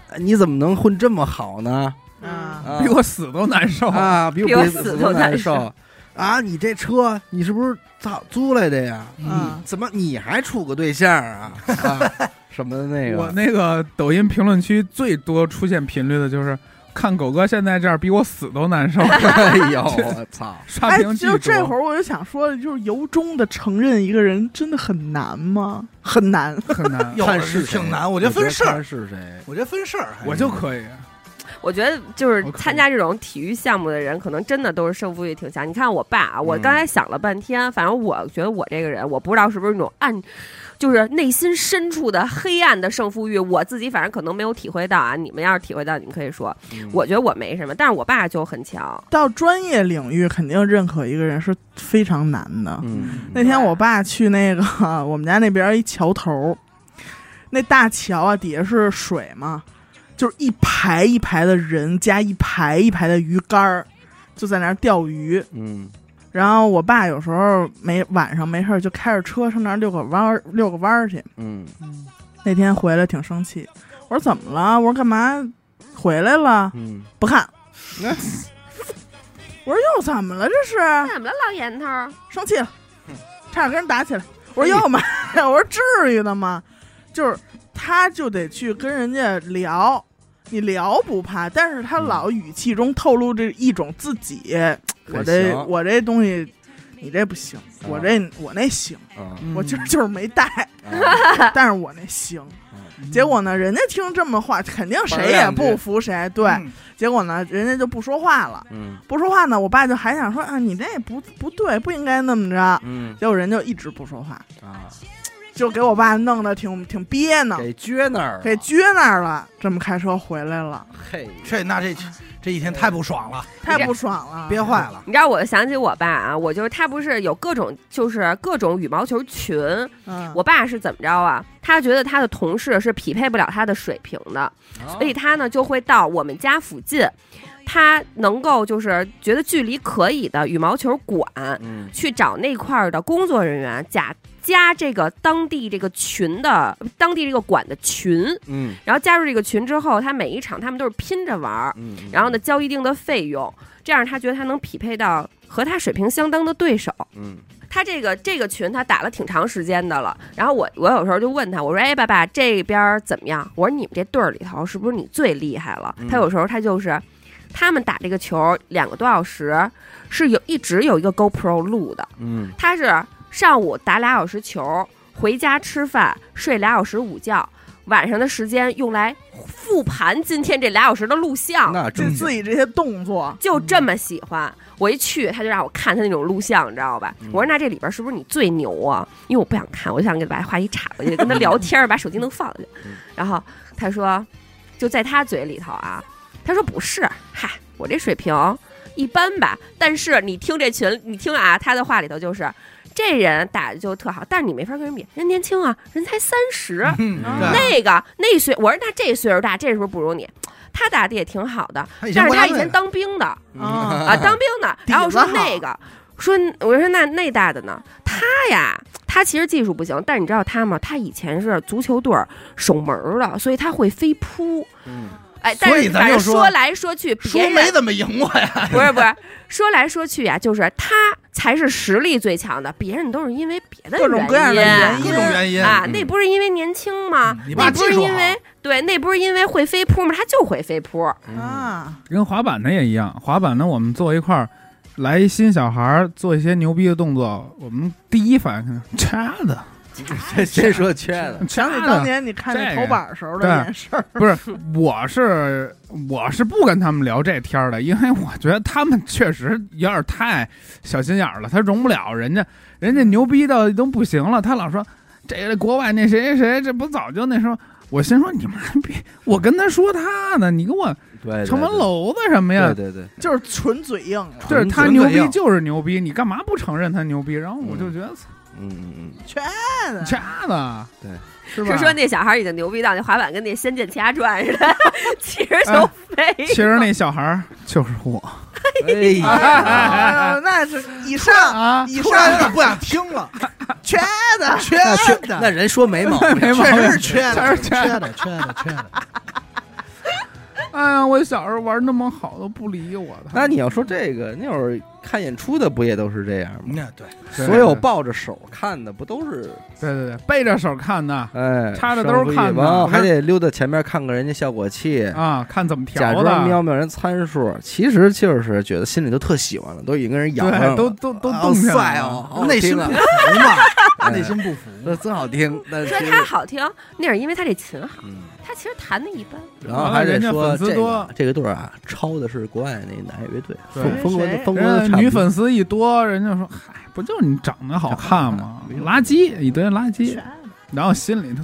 哎你怎么能混这么好呢？啊，啊比我死都难受。啊，比比我死都难难受啊！你这车你是不是早租来的呀？嗯怎么你还处个对象啊？啊 什么的那个，我那个抖音评论区最多出现频率的就是看狗哥现在这样，比我死都难受。哎呦 我操！哎，刷屏巨就这会，儿我就想说，就是由衷的承认一个人真的很难吗？很难。很难。有看是挺难，我觉得分事儿，是谁。我觉得分事儿，我就可以，我觉得就是参加这种体育项目的人，可能真的都是胜负欲挺强。你看我爸啊，我嗯刚才想了半天，反正我觉得我这个人，我不知道是不是那种暗，就是内心深处的黑暗的胜负欲，我自己反正可能没有体会到啊。你们要是体会到，你们可以说。嗯我觉得我没什么，但是我爸就很强。到专业领域，肯定认可一个人是非常难的。嗯，那天我爸去那个 我们家那边一桥头，那大桥啊底下是水嘛，就是一排一排的人加一排一排的鱼竿儿，就在那儿钓鱼。嗯然后我爸有时候没晚上没事儿就开着车上那儿遛个弯儿遛个弯儿去。嗯那天回来挺生气，我说怎么了？我说干嘛回来了？嗯，不看。那 我说又怎么了？这是怎么了，老严头？生气了，差点跟人打起来。我说又嘛，我说至于的吗？就是他就得去跟人家聊，你聊不怕，但是他嗯。老语气中透露着一种自己，我这我这东西，你这不行，啊。我这我那行，啊。我今儿就是没带，啊。但是我那行。结果呢，人家听这么话，肯定谁也不服谁。对，嗯结果呢，人家就不说话了。嗯。不说话呢，我爸就还想说啊，你这不不对，不应该那么着。嗯。结果人就一直不说话，啊，就给我爸弄得挺挺憋呢，给撅那儿了，给撅那儿了。这么开车回来了，嘿，这那这这一天太不爽了，太不爽了，憋坏了。你知道，我想起我爸啊，我就是他不是有各种就是各种羽毛球群，嗯，我爸是怎么着啊？他觉得他的同事是匹配不了他的水平的，所以他呢就会到我们家附近，他能够就是觉得距离可以的羽毛球馆嗯。去找那块儿的工作人员加加这个当地这个群的当地这个馆的群，嗯。然后加入这个群之后，他每一场他们都是拼着玩儿，嗯，然后呢交一定的费用，这样他觉得他能匹配到和他水平相当的对手。嗯。他这个这个群他打了挺长时间的了，然后我我有时候就问他，我说哎爸爸这边儿怎么样？我说你们这队儿里头是不是你最厉害了？嗯。他有时候他就是，他们打这个球两个多小时，是有一直有一个 GoPro 录的，嗯。他是上午打俩小时球，回家吃饭睡俩小时午觉，晚上的时间用来复盘今天这俩小时的录像。就那这自己这些动作，就这么喜欢。我一去，他就让我看他那种录像，你知道吧？嗯我说那这里边是不是你最牛啊？因为我不想看，我就想给他把话题岔过去，跟他聊天儿，把手机能放下。然后他说，就在他嘴里头啊，他说不是，嗨，我这水平一般吧。但是你听这群，你听啊，他的话里头就是。这人打的就特好，但是你没法跟人比，人年轻啊，人才三十，那个那岁，我说那这岁数大，这是不是不如你？他打的也挺好的，但是他以前当兵的，嗯啊啊，当兵的。然后说那个，说我说那那大的呢？他呀，他其实技术不行，但是你知道他吗？他以前是足球队儿守门儿的，所以他会飞扑。嗯哎，但是反正咱说说来说去，别说人没怎么赢过呀，不是不是，说来说去呀，就是他才是实力最强的，别人都是因为别的各种各样的原原因各种原因啊，嗯那不是因为年轻吗？嗯那不是因为对，那不是因为会飞扑吗？他就会飞扑。嗯啊，跟滑板的也一样，滑板呢，我们坐一块儿，来一新小孩儿做一些牛逼的动作，我们第一反应掐 的，这先说缺的，想起，当年你看那这个头版时候对的眼神儿，不是，我是我是不跟他们聊这天儿的，因为我觉得他们确实有点太小心眼儿了，他容不了人家，人家牛逼到都不行了，他老说这个国外那谁谁谁，这不早就那什么。我心说你妈逼！我跟他说他呢，你给我对，城门楼子什么呀？对对对，就是纯嘴硬了。就是他牛逼就是牛逼，你干嘛不承认他牛逼？然后我就觉得，嗯嗯嗯嗯，圈子，掐的，对，是吧？是说那小孩已经牛逼到那滑板跟那《仙剑奇侠传》似的，骑着就飞。其实那小孩就是我。哎呀，哎呦那是以上啊，以突然有点不想听了，圈子，缺那缺的，那人说没毛病，确实是缺的，确实缺缺的，缺的，缺的。哎呀，我小时候玩那么好都不理我的。那你要说这个，那会儿看演出的不也都是这样吗？那对，所有抱着手看的不都是？对对对，背着手看的哎，插着兜看的的，还得溜到前面看看人家效果器，啊，看怎么假调的，装瞄瞄人参数，其实就是觉得心里都特喜欢了，都已经跟人咬上都都都好动起来了帅哦，内心不服嘛，哎内心不服。那真好听。说他好听，那是因为他这琴好，嗯，他其实弹的一般。然后还得人家说这粉丝多个这个队儿啊，抄的是国外那男乐队，对风风格谁风格人家差女粉丝一多，人家说嗨，不就是你长得好看吗？垃圾一堆垃圾，然后心里头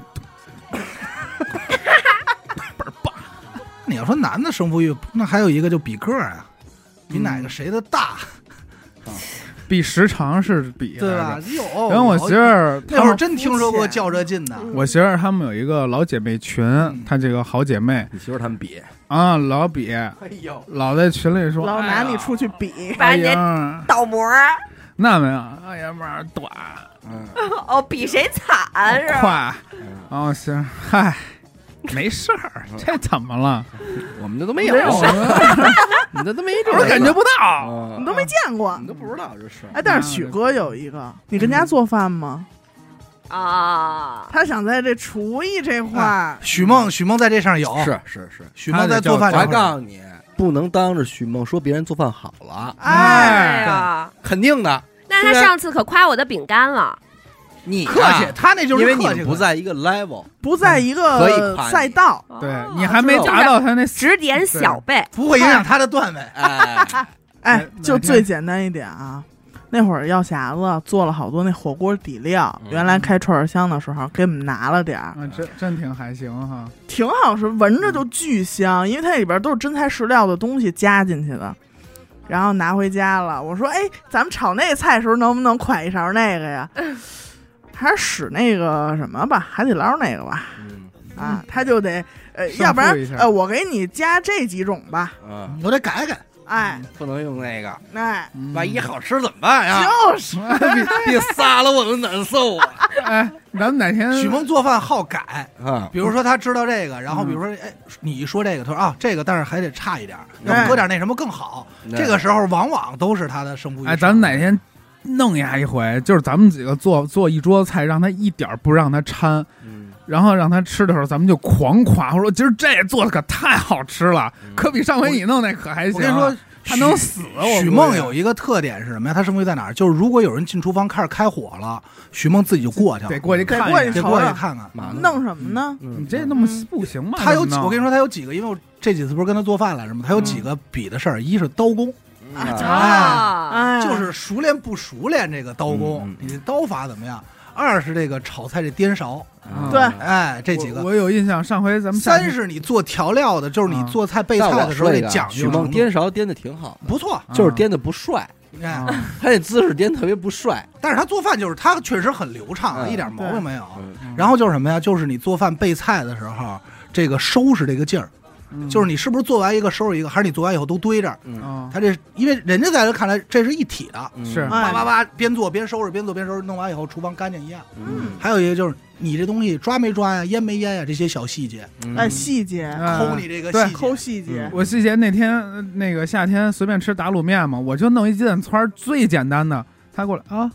你要说男的胜负欲，那还有一个就比个儿啊，比哪嗯个谁的大，比时长是比对吧？？有。然后我媳妇儿那会儿她们真听说过较这劲的，嗯我媳妇儿她们有一个老姐妹群，她这个好姐妹你媳妇儿他们比，啊，老比哎呦，老在群里说，老拿你出去比，哎把你，倒模儿那没有，哎呀妈儿短嗯，哦，比谁惨是吧？快，哦行，嗨，没事儿，这怎么了？我们这都，没有你这都没这 个我感觉不到。啊你都没见过你。都不知道这是。哎，但是许哥有一个，你跟家做饭吗？啊，他想在这厨艺这块儿，许梦，许梦在这上有，是是是，许梦在做饭我告诉你，不能当着许梦说别人做饭好了，哎，哎呀，肯定的。那他上次可夸我的饼干了，你客气，他那就是因为你们不在一个 level，不在一个赛道，对哦你还没达到他那指点小辈，不会影响他的段位。哎，就最简单一点啊。那会儿药匣子做了好多那火锅底料，嗯原来开串儿香的时候给我们拿了点儿，啊，真真挺还行哈。挺好吃，闻着就巨香，因为它里边都是真材实料的东西加进去的。然后拿回家了，我说：“哎，咱们炒那菜的时候能不能㧟一勺那个呀？还是使那个什么吧，海底捞那个吧。嗯啊，他就得呃，要不然呃，我给你加这几种吧。嗯，我得改改，哎不能用那个，哎，嗯万一好吃怎么办呀？就是别撒了我都难受啊！哎，咱们哪天许梦做饭好改，啊，比如说他知道这个，然后嗯比如说哎，你一说这个，他说啊这个，但是还得差一点，要搁点那什么更好。这个时候往往都是他的胜负欲。哎，咱们哪天弄呀一回，就是咱们几个做做一桌子菜，让他一点儿不让他掺，嗯，然后让他吃的时候，咱们就狂夸，我说今儿这做的可太好吃了，嗯可比上回你弄那可还行。我跟你说，他能死。我许梦有一个特点是什么呀？他胜负欲在哪儿？就是如果有人进厨房开始开火了，许梦自己就过去了，得过去看得过去一眼得过去看看。弄什么呢？嗯你这那么不行吧？他有我跟你说，他有几个，因为我这几次不是跟他做饭来着吗？他有几个比的事儿，一是刀工，啊就是熟练不熟练这个刀工你的刀法怎么样？二是这个炒菜这颠勺，嗯对哎，这几个。我我有印象，上回咱们三是你做调料的，就是你啊做菜备菜的时候得讲究许梦颠勺颠的挺好，不错，就是颠的不帅，哎，啊他那姿势颠特别不帅。但是他做饭就是他确实很流畅一点毛病没有。嗯然后就是什么呀？就是你做饭备菜的时候，这个收拾这个劲儿，嗯。就是你是不是做完一个收拾一个，还是你做完以后都堆这儿？嗯。啊他这因为人家在这看来这是一体的，嗯。是。叭叭叭边做边收拾，边做边收拾，弄完以后厨房干净一样。嗯。还有一个就是你这东西抓没抓呀，腌没腌呀，这些小细节，嗯。哎细节，嗯抠你这个对细节。抠细节，我细节那天呃那个夏天随便吃打卤面嘛，我就弄一鸡蛋汆儿，最简单的。他过来啊，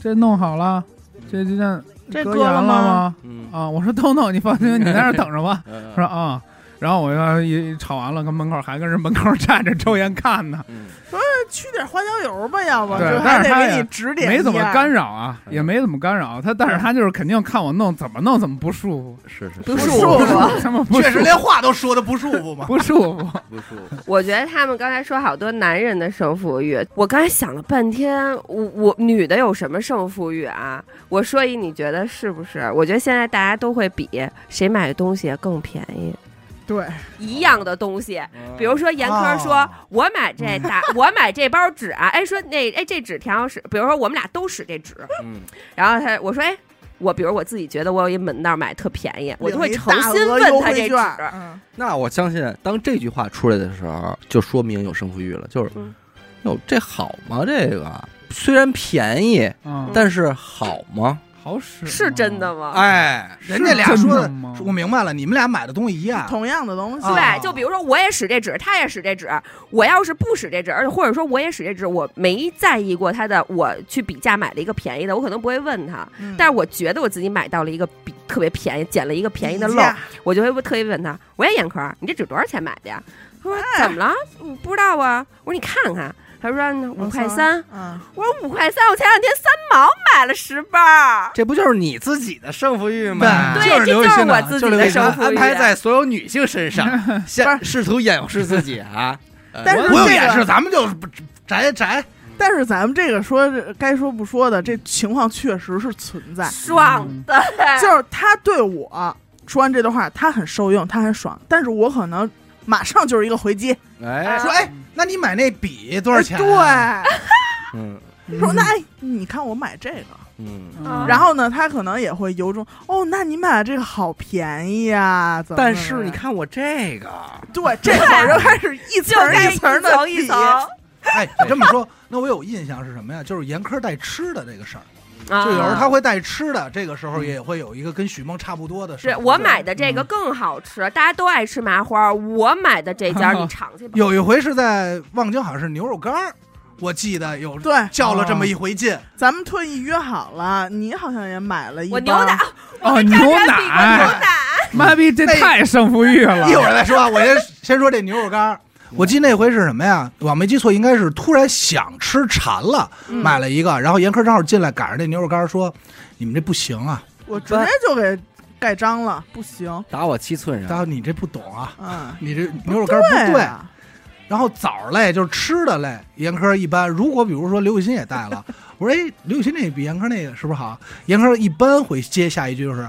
这弄好了，这鸡蛋这搁盐了吗？啊，我说都弄，你放心，你在这儿等着吧。说啊，然后我要一吵完了，跟门口还跟人门口站着抽烟看呢，说去点花椒油吧，要不对就还得给但是他也你指点，没怎么干。扰啊，嗯也没怎么干扰他，但是他就是肯定看我弄怎么弄怎么不舒服，是是不是舒服他们不舒服确实连话都说的不舒服嘛。不舒服。不舒服。我觉得他们刚才说好多男人的胜负欲，我刚才想了半天，我我女的有什么胜负欲啊？我说一，你觉得是不是？我觉得现在大家都会比谁买的东西更便宜。对，一样的东西。比如说严科说哦，我买这打，我买这包纸啊，哎说那哎这纸挺好使。比如说我们俩都使这纸，嗯，然后他我说哎。我比如我自己觉得我有一门道买特便宜，我就会诚心问他这纸，嗯，那我相信，当这句话出来的时候，就说明有胜负欲了。就是嗯，哟，这好吗？这个虽然便宜，嗯，但是好吗？好使是真的吗？吗？哎，人家俩说的的，我明白了，你们俩买的东西一样，同样的东西，啊对，就比如说我也使这纸，他也使这纸，我要是不使这纸，而且或者说我也使这纸，我没在意过他的，我去比价买了一个便宜的，我可能不会问他，嗯但是我觉得我自己买到了一个比特别便宜，捡了一个便宜的漏，我就会特意问他，我也眼科，你这纸多少钱买的呀？他说哎怎么了？我不知道啊。我说你看看。他说五块三，嗯，我说五块三，我前两天三毛买了十包。这不就是你自己的胜负欲吗？对这就是我自己的胜负欲安排在所有女性身上，先试图掩饰自己啊。但是这个不用掩饰，咱们就宅宅。但是咱们这个说该说不说的，这情况确实是存在。爽的，就是他对我说完这段话，他很受用，他很爽，但是我可能马上就是一个回击，哎，说哎，那你买那笔多少钱？哎嗯。对，说那哎，你看我买这个，嗯，嗯。然后呢，他可能也会由衷哦，那你买的这个好便宜呀、怎么但是你看我这个，对，这会儿就开始一层 一层的比层一层，哎，你这么说，那我有印象是什么呀？就是严苛带吃的这个事儿，啊就有时候他会带吃的，这个时候也会有一个跟许梦差不多的事。是我买的这个更好吃，大家都爱吃麻花，我买的这家 你尝去吧。有一回是在望京，好像是牛肉干儿，我记得有对，较了这么一回劲。咱们特意约好了，你好像也买了一包 我牛奶，哦牛奶牛奶，妈逼，这太胜负欲了。一会儿再说啊，我先先说这牛肉干儿。我记得那回是什么呀？我没记错，应该是突然想吃馋了，嗯买了一个，然后严科正好进来，赶上那牛肉干儿说：“你们这不行啊，我直接就给盖章了，不行，打我七寸上，大哥你这不懂啊，嗯，你这牛肉干儿不对。啊然后枣儿类就是吃的类，严科一般。如果比如说刘雨欣也带了，我说哎，刘雨欣那比严科那个是不是好？严科一般会接下一句就是：“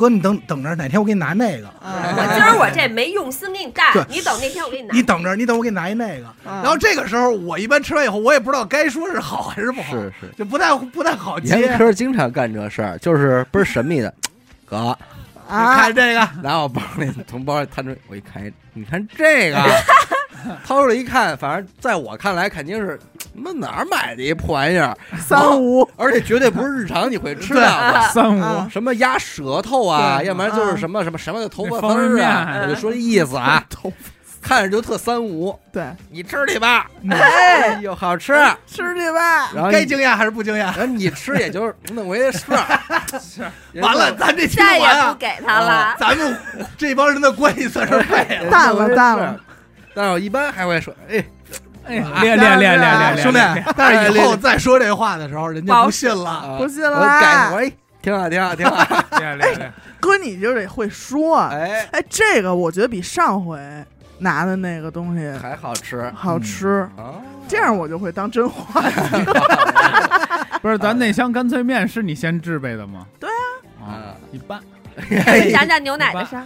哥，你等等着，哪天我给你拿那个。嗯我今儿我这没用心给你干，你等那天我给你拿。你等着，你等我给你拿一那个。嗯然后这个时候，我一般吃完以后，我也不知道该说是好还是不好，是是，就不太不太好接。严科经常干这事儿，就是倍儿神秘的，哥，你啊，看这个，拿我包里从包里探出，我一看，你看这个，掏出来一看，反正在我看来肯定是，他妈哪儿买的一破玩意儿，三无，而且绝对不是日常你会吃到的。三五啊什么鸭舌头啊，要不然就是什么什么什么的头发丝儿啊，我就说这意思啊，头看着就特三无。对，你吃去吧，哎，哎呦好吃。吃去吧，然后该惊讶还是不惊讶？然后你吃也就是那么回事儿。完了，咱这听再也不给他了。咱们这帮人的关系算是废了。淡了淡了。但是我一般还会说，哎，哎，练练练练练练，兄弟，但是以后再说这话的时候，人家不信了。啊。不信我了。改，我说哎，挺好，挺好，挺好。练练练，哥你就得会说，哎，哎，这个我觉得比上回拿的那个东西还好吃。好吃，啊！这样我就会当真话。不是咱那箱干脆面是你先制备的吗？对啊，啊，一般。讲讲牛奶的事儿。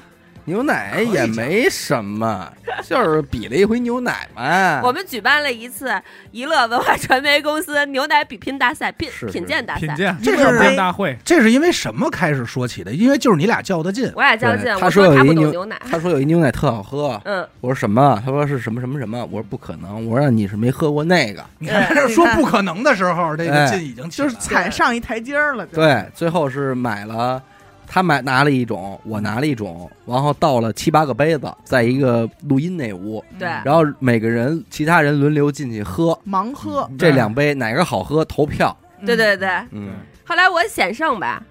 牛奶也没什么，就是比了一回牛奶嘛。我们举办了一次娱乐文化传媒公司牛奶比拼大赛、品是是品鉴大赛。品鉴，这品是鉴大会，这是因为什么开始说起的？因为就是你俩较得劲。我俩较劲，他我他不说有一牛懂牛奶。他说有一牛奶特好喝，嗯，我说什么？他说是什么什么什么？我说不可能，我说你是没喝过那个。你看，这 说不可能的时候，这个哎劲已经就是踩上一台阶儿了，对，最后是买了，他买拿了一种，我拿了一种，然后倒了七八个杯子，在一个录音那屋，对，然后每个人其他人轮流进去喝。盲喝，这两杯哪个好喝投票。对对对。嗯，后来我险胜吧，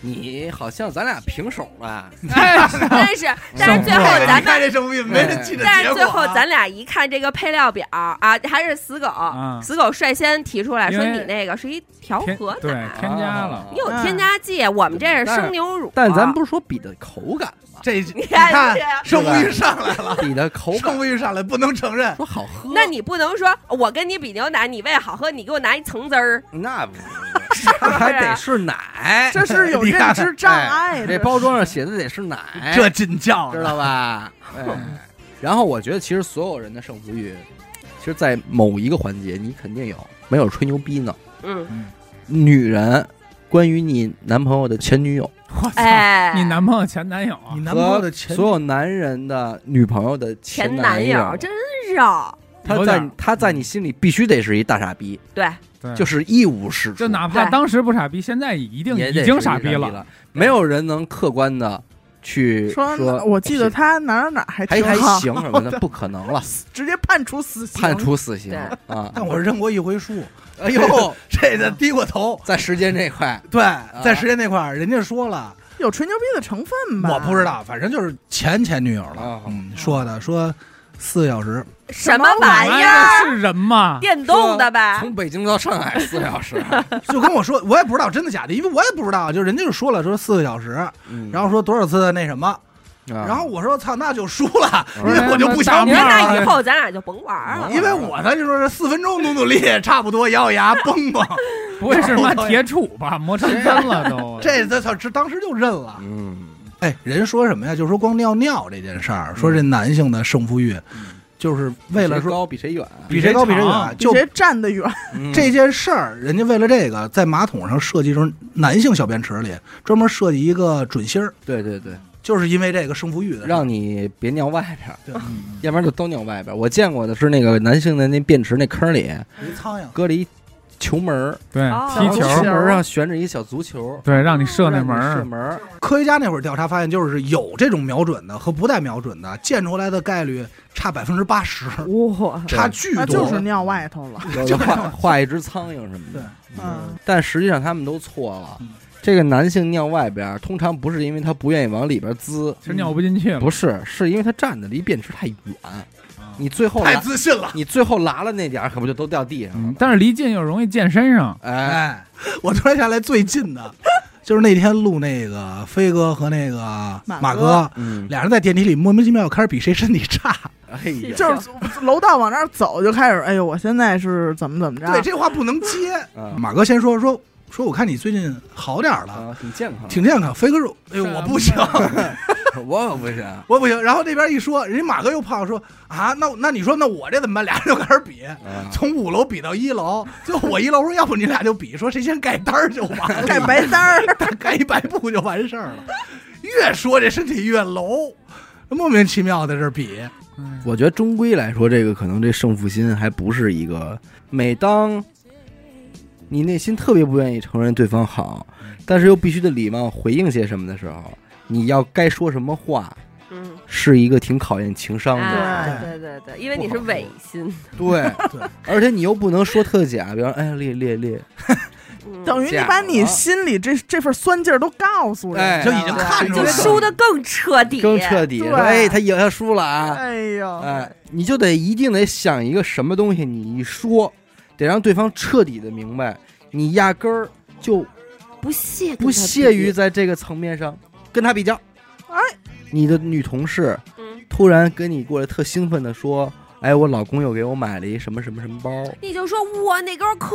你好像咱俩平手吧？但是 但是最后哎咱们。看这生病没人记得但是结果啊。最后咱俩一看这个配料表啊，还是死狗，啊死狗率先提出来说你那个是一调添和对奶，添加了你，有添加剂，我们这是生牛乳。但咱不是说比的口感吗？这你你看这样胜负欲上来了，比的口胜感负欲上来，不能承认。说好喝，那你不能说我跟你比牛奶，你为好喝，你给我拿一层汁儿，那不还得是奶，这是有认知障碍的。这包装上写的得是奶，这劲叫知道吧？哎，然后我觉得其实所有人的胜负欲，其实，在某一个环节你肯定有，没有吹牛逼呢。嗯，女人关于你男朋友的前女友。我操，哎，你男朋友前男友啊？你男朋友的前所有男人的女朋友的前男友。真绕，他在他在你心里必须得是一大傻逼，对，对就是一无是处，就哪怕对当时不傻逼，现在一定也已经傻逼了。，没有人能客观的去说说，我记得他哪儿哪儿还还还，行什么的，不可能了，直接判处死刑。判处死刑啊！但我是认过一回输，哎呦，这个低过头。在时间这块，对，在时间那块，人家说了，有吹牛逼的成分吧？我不知道，反正就是前前女友了啊。嗯，说的说四个小时，什么玩玩意意儿？是人吗？电动的呗？从北京到上海四个小时，就跟我说，我也不知道真的假的，因为我也不知道，就人家就说了说四个小时，嗯然后说多少次那什么，啊然后我说操，那就输了，因嗯为我就不想玩那以后咱俩就甭玩了。因为我呢就说是四分钟努努力，差不多咬咬牙崩崩，不会是妈铁杵吧？磨成针了都。这这操，这当时就认了。嗯，哎，人说什么呀？就说光尿尿这件事儿，说这男性的胜负欲，就是为了说谁高比谁远，比谁高比谁远，就谁站得远？嗯。这件事儿，人家为了这个，在马桶上设计成男性小便池里专门设计一个准心儿，对对对，就是因为这个胜负欲的，让你别尿外边儿，对。要不然就都尿外边儿。我见过的是那个男性的那便池那坑里一苍蝇。搁了一球门儿，对哦。踢球。门儿上悬着一小足球，对，让你射那门儿，射门儿，科学家那会儿调查发现，就是有这种瞄准的和不带瞄准的，溅出来的概率差百分之八十，哇，差巨多。就是尿外头了。有的画画一只苍蝇什么的。嗯，但实际上他们都错了。嗯。这个男性尿外边儿，通常不是因为他不愿意往里边滋，其实尿不进去了。不是，是因为他站的离便池太远。你最后太，自信了。你最后拉了那点儿，可不就都掉地上了？，嗯但是离近又容易溅身上。哎，哎，我突然想起来最近的，就是那天录那个飞哥和那个马马哥嗯，俩人在电梯里莫名其妙开始比谁身体差。哎呀，就是楼道往那儿走就开始，哎呦，我现在是怎么怎么着？对，这话不能接。啊马哥先说说说，我看你最近好点了，啊，挺健康，挺健康。飞哥说：“哎呦，我不行，我可不行。我不行。”然后那边一说，人家马哥又胖说：“啊，那那你说那我这怎么办？”俩人就开始比，啊从五楼比到一楼。最后我一楼说：“要不你俩就比，说谁先盖单儿就完了，盖白单儿，盖一白布就完事儿了。”越说这身体越楼，莫名其妙在这比。嗯我觉得终归来说，这个可能这胜负心还不是一个。每当你内心特别不愿意承认对方好，但是又必须得礼貌回应些什么的时候，你要该说什么话，嗯，是一个挺考验情商的。哎，对对对，因为你是违心，对对，而且你又不能说特假，比方哎呀烈烈烈，嗯。等于你把你心里这这份酸劲儿都告诉人哎家了，就已经看出来了就输的更彻底，更彻底。对。说哎，他赢他输了啊，哎呦，哎，你就得一定得想一个什么东西，你一说，得让对方彻底的明白，你压根儿就不屑不屑于在这个层面上跟他比较。哎，你的女同事嗯，突然跟你过来特兴奋的说：“哎，我老公又给我买了一什么什么什么包。你就说我那根儿可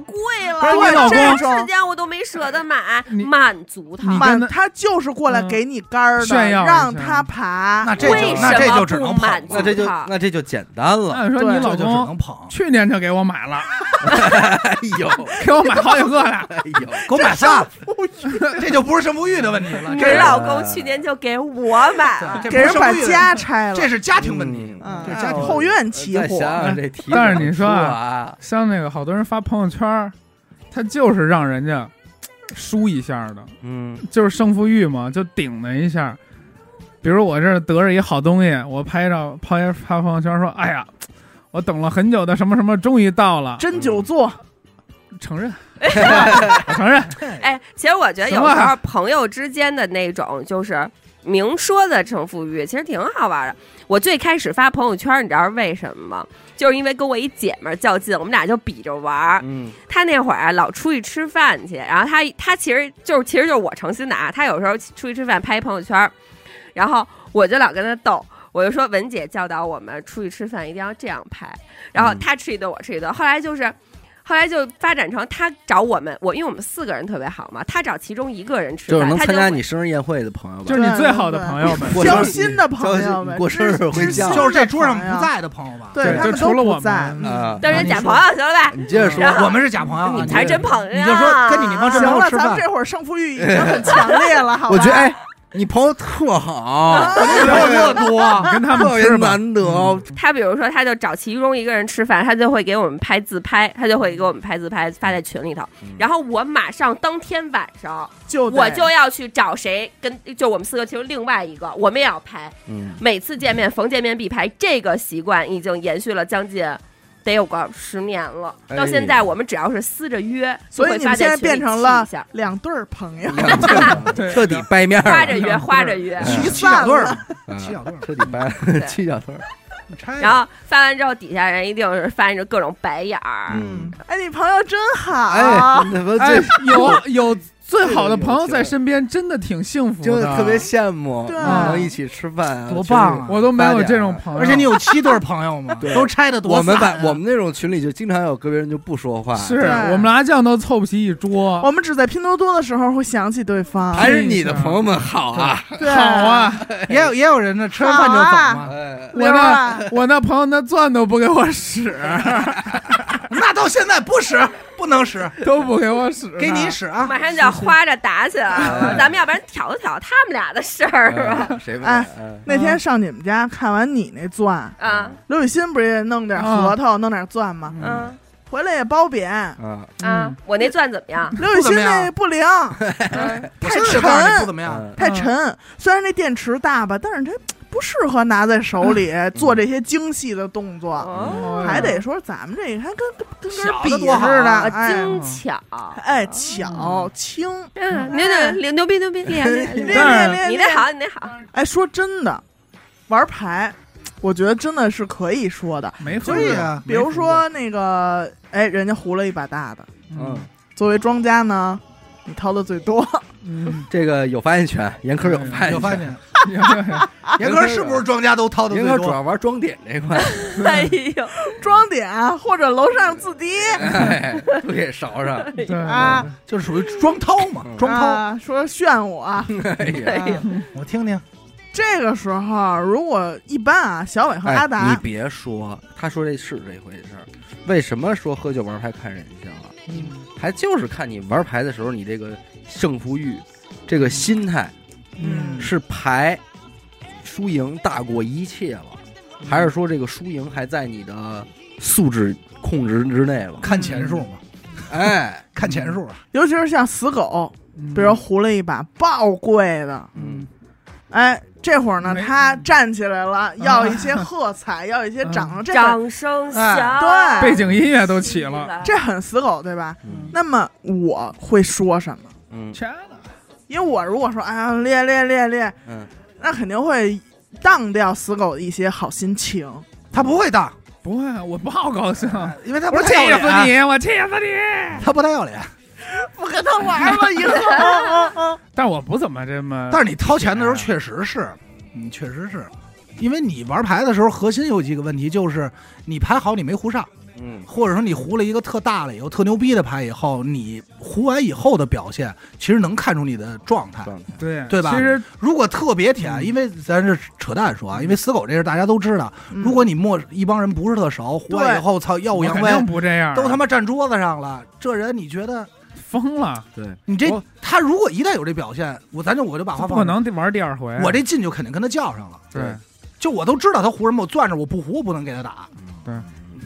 贵了，我老公这时间我都没舍得买，满足他。满跟他他就是过来嗯给你杆儿的，炫耀让他爬。那这就为那这什么就只能不满足捧，那这就那这就简单了。对那你说你老这就只能。去年就给我买了，哎呦，给我买好几个了。哎呦，给我买仨，这就不是胜负欲的问题了，这是你老公去年就给我买了，给人把家拆了，这是家庭问题。嗯这是家庭后院起火再想想这题，但是你说啊啊，像那个好多人发朋友圈，他就是让人家输一下的，嗯，就是胜负欲嘛，就顶了一下。比如我这儿得着一好东西，我拍照拍发朋友圈说：“哎呀，我等了很久的什么什么终于到了。真久坐，”承认，我承认，哎，其实我觉得有时候朋友之间的那种就是明说的胜负欲，其实挺好玩的。我最开始发朋友圈，你知道是为什么吗？就是因为跟我一姐们儿较劲，我们俩就比着玩儿。嗯，她那会儿啊，老出去吃饭去，然后她她其实就是其实就是我诚心的啊，她有时候出去吃饭拍一朋友圈，然后我就老跟她逗。我就说文姐教导我们出去吃饭一定要这样拍，然后她吃一顿我吃一顿。后来就是后来就发展成他找我们，我因为我们四个人特别好嘛，他找其中一个人吃饭，就是能参他就会加你生日宴会的朋友吧，就是你最好的朋友们。过生日交心的朋友们，过生日会知叫就是这桌上不在的朋友吧？对对他们就除了我都不在。们啊，当然你说假朋友行了吧？你接着说我们是假朋友啊，你才是真朋友，你就说跟你那帮真行了，朋友吃饭咱们这会儿胜负欲已经很强烈了，好吧？我觉得哎，你朋友特好，朋友特多，跟他们特别吃。难得，他比如说，他就找其中一个人吃饭，他就会给我们拍自拍，他就会给我们拍自拍发在群里头。嗯然后我马上当天晚上，就我就要去找谁跟，就我们四个其中另外一个，我们也要拍。嗯，每次见面，逢见面必拍，这个习惯已经延续了将近得有个十年了。哎。到现在，我们只要是撕着约，就所以会你们现在变成了两对儿朋友，对 彻底掰面儿花着约，花着约。七小对儿，啊七小对儿。彻底掰对。七小对儿，然后发完之后，底下人一定是翻着各种白眼儿。嗯，哎，你朋友真好，哎，那不哎，有有最好的朋友在身边，真的挺幸福的。就特别羡慕，对。能一起吃饭啊，多棒啊。我都没有这种朋友，而且你有七对朋友吗？对 都拆的多我们散啊把我们那种群里就经常有个别人就不说话，是我们麻将都凑不齐一桌。我们只在拼多多的时候会想起对方，还是你的朋友们好啊，好，啊！也有也有人呢，吃完饭就走嘛，哎，我那 我那朋友那钻都不给我使，那到现在不使，不能使，都不给我使，给你使啊！马上就要花着打起来了，哎咱们要不然挑挑他们俩的事儿吧？哎谁哎那天上你们家看完你那钻，啊，刘雨欣不是也弄点核桃，弄点钻吗？嗯回来也褒贬。啊，啊，我那钻怎么样？刘雨欣那不灵，嗯我现在就告诉你不怎么样，嗯。太沉。虽然这电池大吧，但是它不适合拿在手里做这些精细的动作。哦，还得说咱们这个还跟跟跟小根笔的多好似的，精巧。哎，巧轻，嗯，牛牛牛牛逼牛逼厉害厉害厉害！你那好，你那好，哎，说真的，玩牌，我觉得真的是可以说的。没喝呀，比如说那个，哎，人家胡了一把大的，嗯，作为庄家呢，你掏的最多，嗯，这个有发言权，严科有发言权，有发现，嗯 严哥是不是庄家都掏的最多？严科主要玩装点这块，哎呦，装点或者楼上自敌。哎，都给勺上，对。啊，就是属于装掏嘛，嗯装掏。啊，说炫我。哎呀，哎呦，我听听，这个时候，如果一般啊，小伟和阿哎，你，别说，他说这是这回事儿。为什么说喝酒玩牌看人性啊？还就是看你玩牌的时候，你这个胜负欲，这个心态嗯。是牌输赢大过一切了，还是说这个输赢还在你的素质控制之内了？看钱数嘛，哎，看钱数啊。尤其是像死狗，嗯。比如胡了一把爆贵的，嗯，哎，这会儿呢，他站起来了，要一些喝彩，要一些掌声，这掌声响，哎对背景音乐都起了，这很死狗，对吧？嗯那么我会说什么？嗯钱呢？因为我如果说哎呀练练练练，嗯，那肯定会荡掉死狗的一些好心情。他不会荡，不会，我不好高兴，因为他不我气死你，我气死你！他不太要脸。不跟他玩吗，以后？但我不怎么这么，但是你掏钱的时候确实是，你确实是，因为你玩牌的时候核心有几个问题，就是你牌好你没胡上，嗯，或者说你胡了一个特大了以后特牛逼的牌以后，你胡完以后的表现其实能看出你的状态。对对吧？其实如果特别舔，嗯。因为咱是扯淡说啊，因为死狗这事大家都知道，嗯。如果你陌一帮人不是特熟，胡完以后操耀武扬威，不这样，都他妈站桌子上了，这人你觉得疯了，对，你这我他如果一旦有这表现，我咱就我就把话不放这可能玩第二回。我这劲就肯定跟他较上了。对，就我都知道他胡什么，我攥着我不胡，我不能给他打。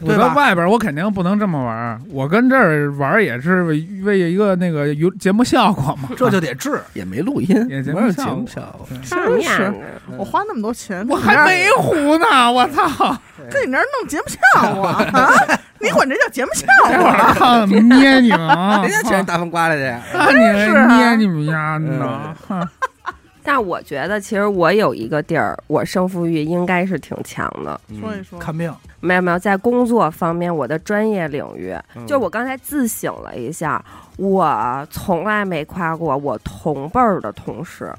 我在对吧外边我肯定不能这么玩，我跟这儿玩也是为为一个那个有节目效果嘛，这就得治。也没录音，也节没有节目效果目效果，什么样是啊？我花那么多钱，我还没胡呢，我操！跟你那儿弄节目效果啊？你管这叫节目效果？捏你们啊！人家全是大风刮来的呀，看你捏你们丫呢，但我觉得，其实我有一个地儿，我胜负欲应该是挺强的。嗯说一说，看病，没有没有，在工作方面，我的专业领域，嗯就我刚才自省了一下，我从来没夸过我同辈儿的同事，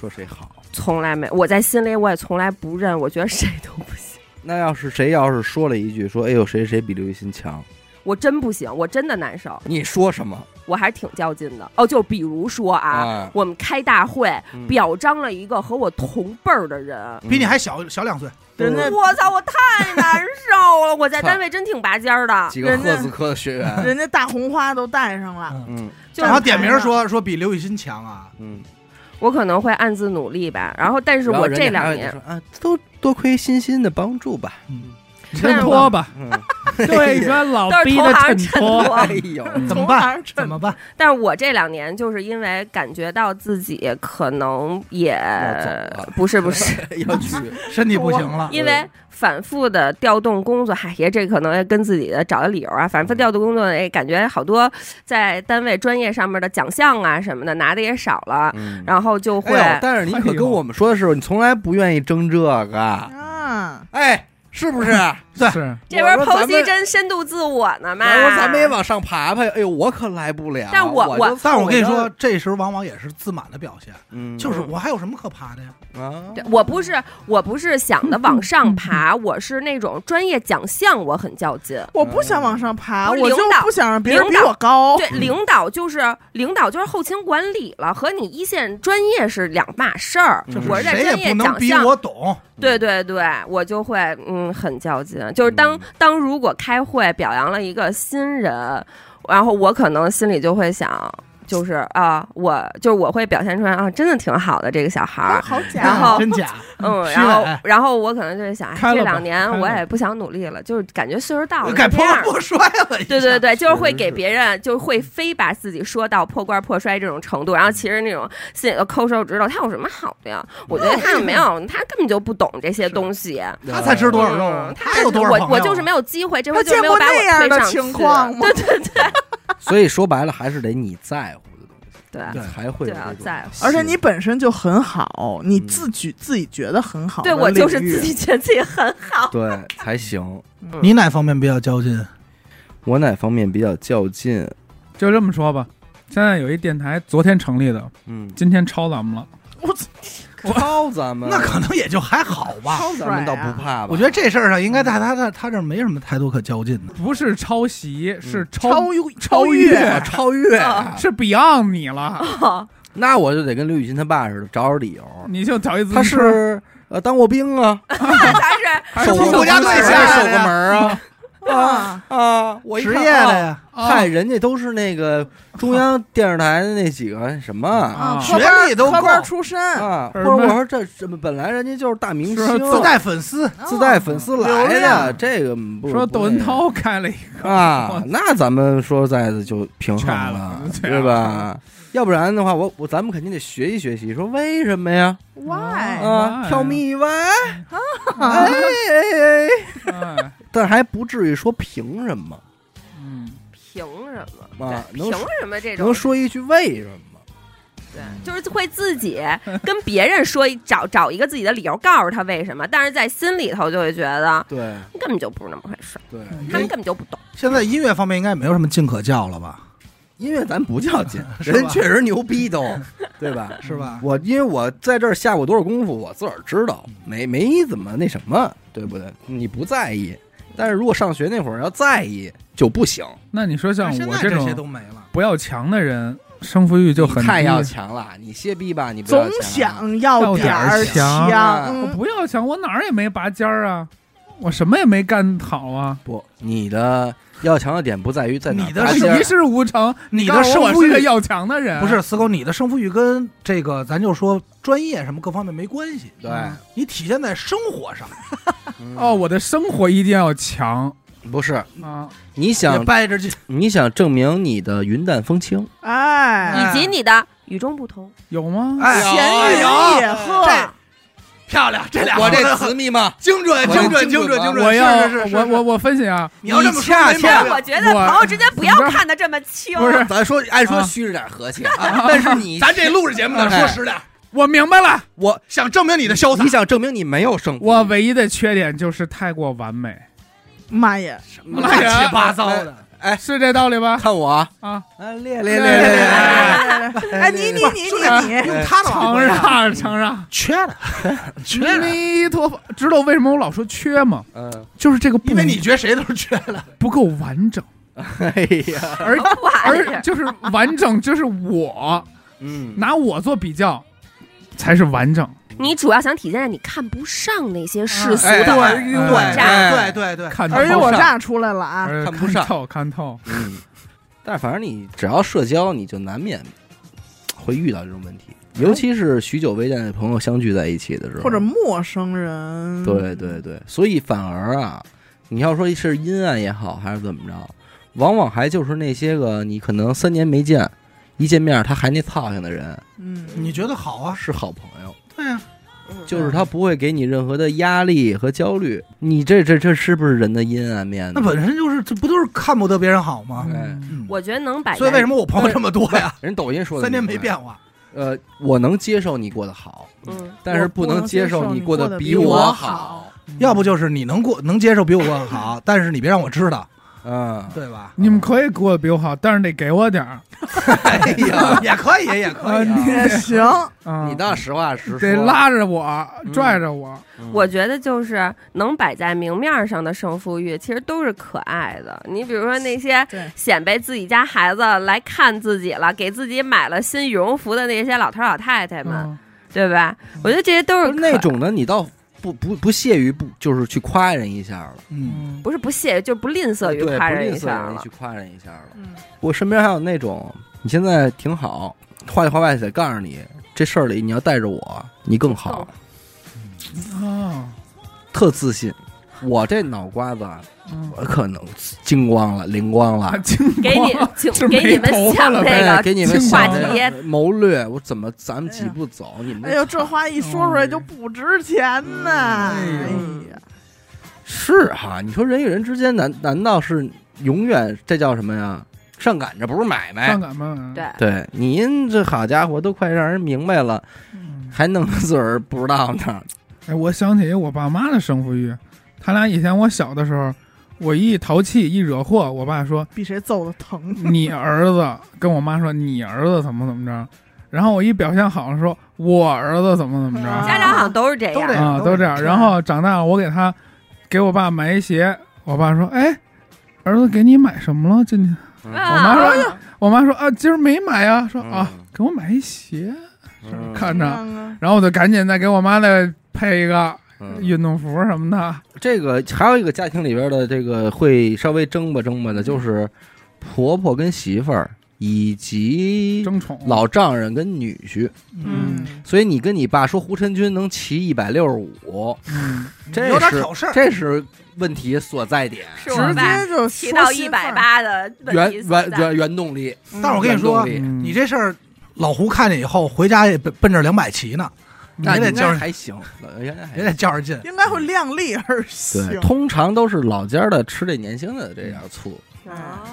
说谁好。从来没。我在心里我也从来不认，我觉得谁都不行。那要是谁要是说了一句说，哎呦谁谁比刘雨欣强，我真不行，我真的难受，你说什么我还是挺较劲的。哦，就比如说啊，啊？我们开大会嗯表彰了一个和我同辈儿的人。比你还小小两岁，人家我操！我太难受了，我在单位真挺拔尖儿的。几个人家赫兹科的学员，人家大红花都带上了，嗯就然后点名说说比刘雨欣强啊，嗯，我可能会暗自努力吧。然后，但是我这两年啊，都多亏欣欣的帮助吧，衬托吧，嗯，对说老逼的衬托，哎呦，怎么办？怎么办？但是我这两年就是因为感觉到自己可能也不是不是，要去，身体不行了，因为反复的调动工作，嗨，也这可能也跟自己的找的理由啊，反复调动工作，哎，感觉好多在单位专业上面的奖项啊什么的拿的也少了，嗯。然后就会、但是你可跟我们说的时候，你从来不愿意争这个，啊，哎，是不是？对是这边剖析真深度自我呢嘛。我说咱们也往上爬爬，哎呦，我可来不了。但我我但我跟你说，这时候往往也是自满的表现，嗯，就是我还有什么可爬的呀？啊，对我不是我不是想的往上爬，我是那种专业奖项我很较劲。我不想往上爬，我就不是领导不想让别人比我高。对，领导就是领导就是后勤管理了，和你一线专业是两码事儿。嗯我是在谁也专业不能比奖项，我懂，对对对，我就会嗯很较劲。就是当、嗯当如果开会表扬了一个新人，然后我可能心里就会想。就是啊，我就是我会表现出来啊，真的挺好的这个小孩儿，好假，然后真假？嗯，然后然后我可能就会想，这两年我也不想努力了，就是感觉岁数到了，改破就这样破摔了对对对，就是会给别人，就是会非把自己说到破罐破摔这种程度，然后其实那种心里头抠手指头，他有什么好的呀？我觉得他没有，他根本就不懂这些东西。他才吃多少肉？他有多少我我就是没有机会，这回就没有把我推上去对对对 所以说白了，还是得你在乎的东西，对对才会有对啊这种在乎而且你本身就很好，你嗯自己自己觉得很好对，我就是自己觉得自己很好。对 才行。你哪方面比较较劲？我哪方面比较较劲？就这么说吧。现在有一电台，昨天成立的，嗯，今天超咱们了。我操抄咱们那可能也就还好吧。抄咱们倒不怕吧？我觉得这事儿上应该在他他他这儿没什么太多可较劲的。不是抄袭，是超超越超越超越，啊是 Beyond 你了，那我就得跟刘雨欣他爸似的，找找理由。你就找一他是呃当过兵啊，他是守过国家队守下守过门啊啊，啊！我一看职业的，呀，啊嗨，人家都是那个中央电视台的那几个什么啊学历都科班够出身，啊，不是我说这这本来人家就是大明星，自带粉丝，自带粉丝来的，这个不说窦文涛开了一个，啊，那咱们说实在的就平衡了，对吧？要不然的话，我我咱们肯定得学习学习，说为什么呀？why？啊，Why？跳蜜歪，哎哎哎，哎，但还不至于说凭什么，嗯，凭什么？凭什么这种能说一句为什么？对，就是会自己跟别人说一找找一个自己的理由，告诉他为什么，但是在心里头就会觉得对根本就不是那么回事儿，对，他们根本就不懂。现在音乐方面应该也没有什么劲可教了吧？因为咱不较劲，人确实牛逼都，对吧？是吧？我因为我在这儿下过多少功夫，我自个儿知道，没没怎么那什么，对不对？你不在意，但是如果上学那会儿要在意就不行，那你说像我这种些都没了。不要强的人，胜负欲就很太要。强了，你歇逼吧，你不要总强想要要点儿点儿强强，我不要强，我哪儿也没拔尖儿啊，我什么也没干好啊。不，你的要强的点不在于在哪儿你的一事无成，你的胜负欲要强的人，不是四狗，你的胜负欲跟这个咱就说专业什么各方面没关系，对，你体现在生活上，嗯哦，我的生活一定要强不是，啊！你想掰着去。你想证明你的云淡风轻，哎，以及你的与众不同，有吗？哎，闲云有野鹤，这漂亮，这俩我这词词密吗，精准，精准，精准精准，我要是是是，我我我分析啊，你要这么说你恰恰没毛病。但我觉得朋友之间不要看得这么清。不是。咱说按说啊。虚着点和气，但是你咱这录着节目呢，哎说实点，我明白了，我想证明你的潇洒。你。想证明你没有胜负，我唯一的缺点就是太过完美，妈呀，什么乱七八糟的，是这道理吧？看我啊，练练练练练来来来，哎，你你你你你，用他承让承让，缺的，缺的，弥陀佛，知道为什么我老说缺吗？嗯，就是这个不因为你觉得谁都是缺的。不够完整。哎呀，而？而就是完整，就是我。嗯，拿我做比较，才是完整。你主要想体现在你看不上那些世俗哎的尔虞我诈。对对对，看而且透上我诈出来了啊！呃看不上透看透。嗯，但是反正你只要社交，你就难免会遇到这种问题，尤其是许久未见的朋友相聚在一起的时候，或者陌生人，对对对，所以反而啊，你要说是阴暗也好，还是怎么着，往往还就是那些个你可能三年没见，一见面他还那操性的人嗯，你觉得好啊？是好朋友，就是他不会给你任何的压力和焦虑。你这这这是不是人的阴暗面呢？那本身就是这不都是看不得别人好吗？我觉得能摆，所以为什么我朋友这么多呀？人抖音说的三年没变化，呃，我能接受你过得好，嗯，但是不能能接受受你过得比比我好好。要不就是你能过能接受比我过得好，但是你别让我知道，嗯，对吧？你们可以过得比我好，但是得给我点儿哎呀，也可以，也可以啊。也行，啊！你倒实话实说，得拉着我，嗯拽着我。嗯我觉得就是能摆在明面上的胜负欲，其实都是可爱的。你比如说那些对显摆自己家孩子来看自己了，给自己买了新羽绒服的那些老头老太太们，嗯对吧？我觉得这些都是是那种的，你倒不不不屑于不就是去夸人一下了，嗯，嗯，不是不屑，就不吝啬于对，夸不人一下了吝啬于去。夸人一下了。嗯，我身边还有那种，你现在挺好，话里话外得告诉你，这事儿里你要带着我，你更好，啊，特自信。我这脑瓜子我可能精光了，灵光了啊，，金 给你 给你们想那了呗个哎给你们精话谋略，我怎么咱们几步走？你们哎呦，这话一说出来就不值钱呢！哎呀，是哈？你说人与人之间难难道是永远这叫什么呀？上赶着不是买卖上。赶吗？对，对，您这好家伙，都快让人明白了，嗯。还弄个自个儿不知道呢。哎，我想起我爸妈的胜负欲，他俩以前我小的时候，我一淘气一惹祸，我爸说比谁揍的疼。你儿子，跟我妈说你儿子怎么怎么着，然后我一表现好了说我儿子怎么怎么着，啊家长好像都是这样。都这。样啊，都这样。然后长大了，我给他给我爸买一鞋，我爸说哎，儿子给你买什么了？今天嗯。我妈说我妈说啊，今儿没买呀，说啊嗯给我买一鞋，嗯。看着，然后我就赶紧再给我妈再配一个嗯运动服什么的。这个还有一个家庭里边的这个会稍微争吧争吧的，就是婆婆跟媳妇儿以及争宠老丈人跟女婿。嗯，所以你跟你爸说胡晨军能骑一百六十五，嗯，这有点是挑事。这是问题所在点，直接就提到一百。八的原。原原原动力。嗯但是我跟你说你这事儿，老胡看见以后，回家也奔奔着两百骑呢，那也得较着还行，原来也得较着劲。应该会量力而行。对，通常都是老家的吃这年轻的这点醋。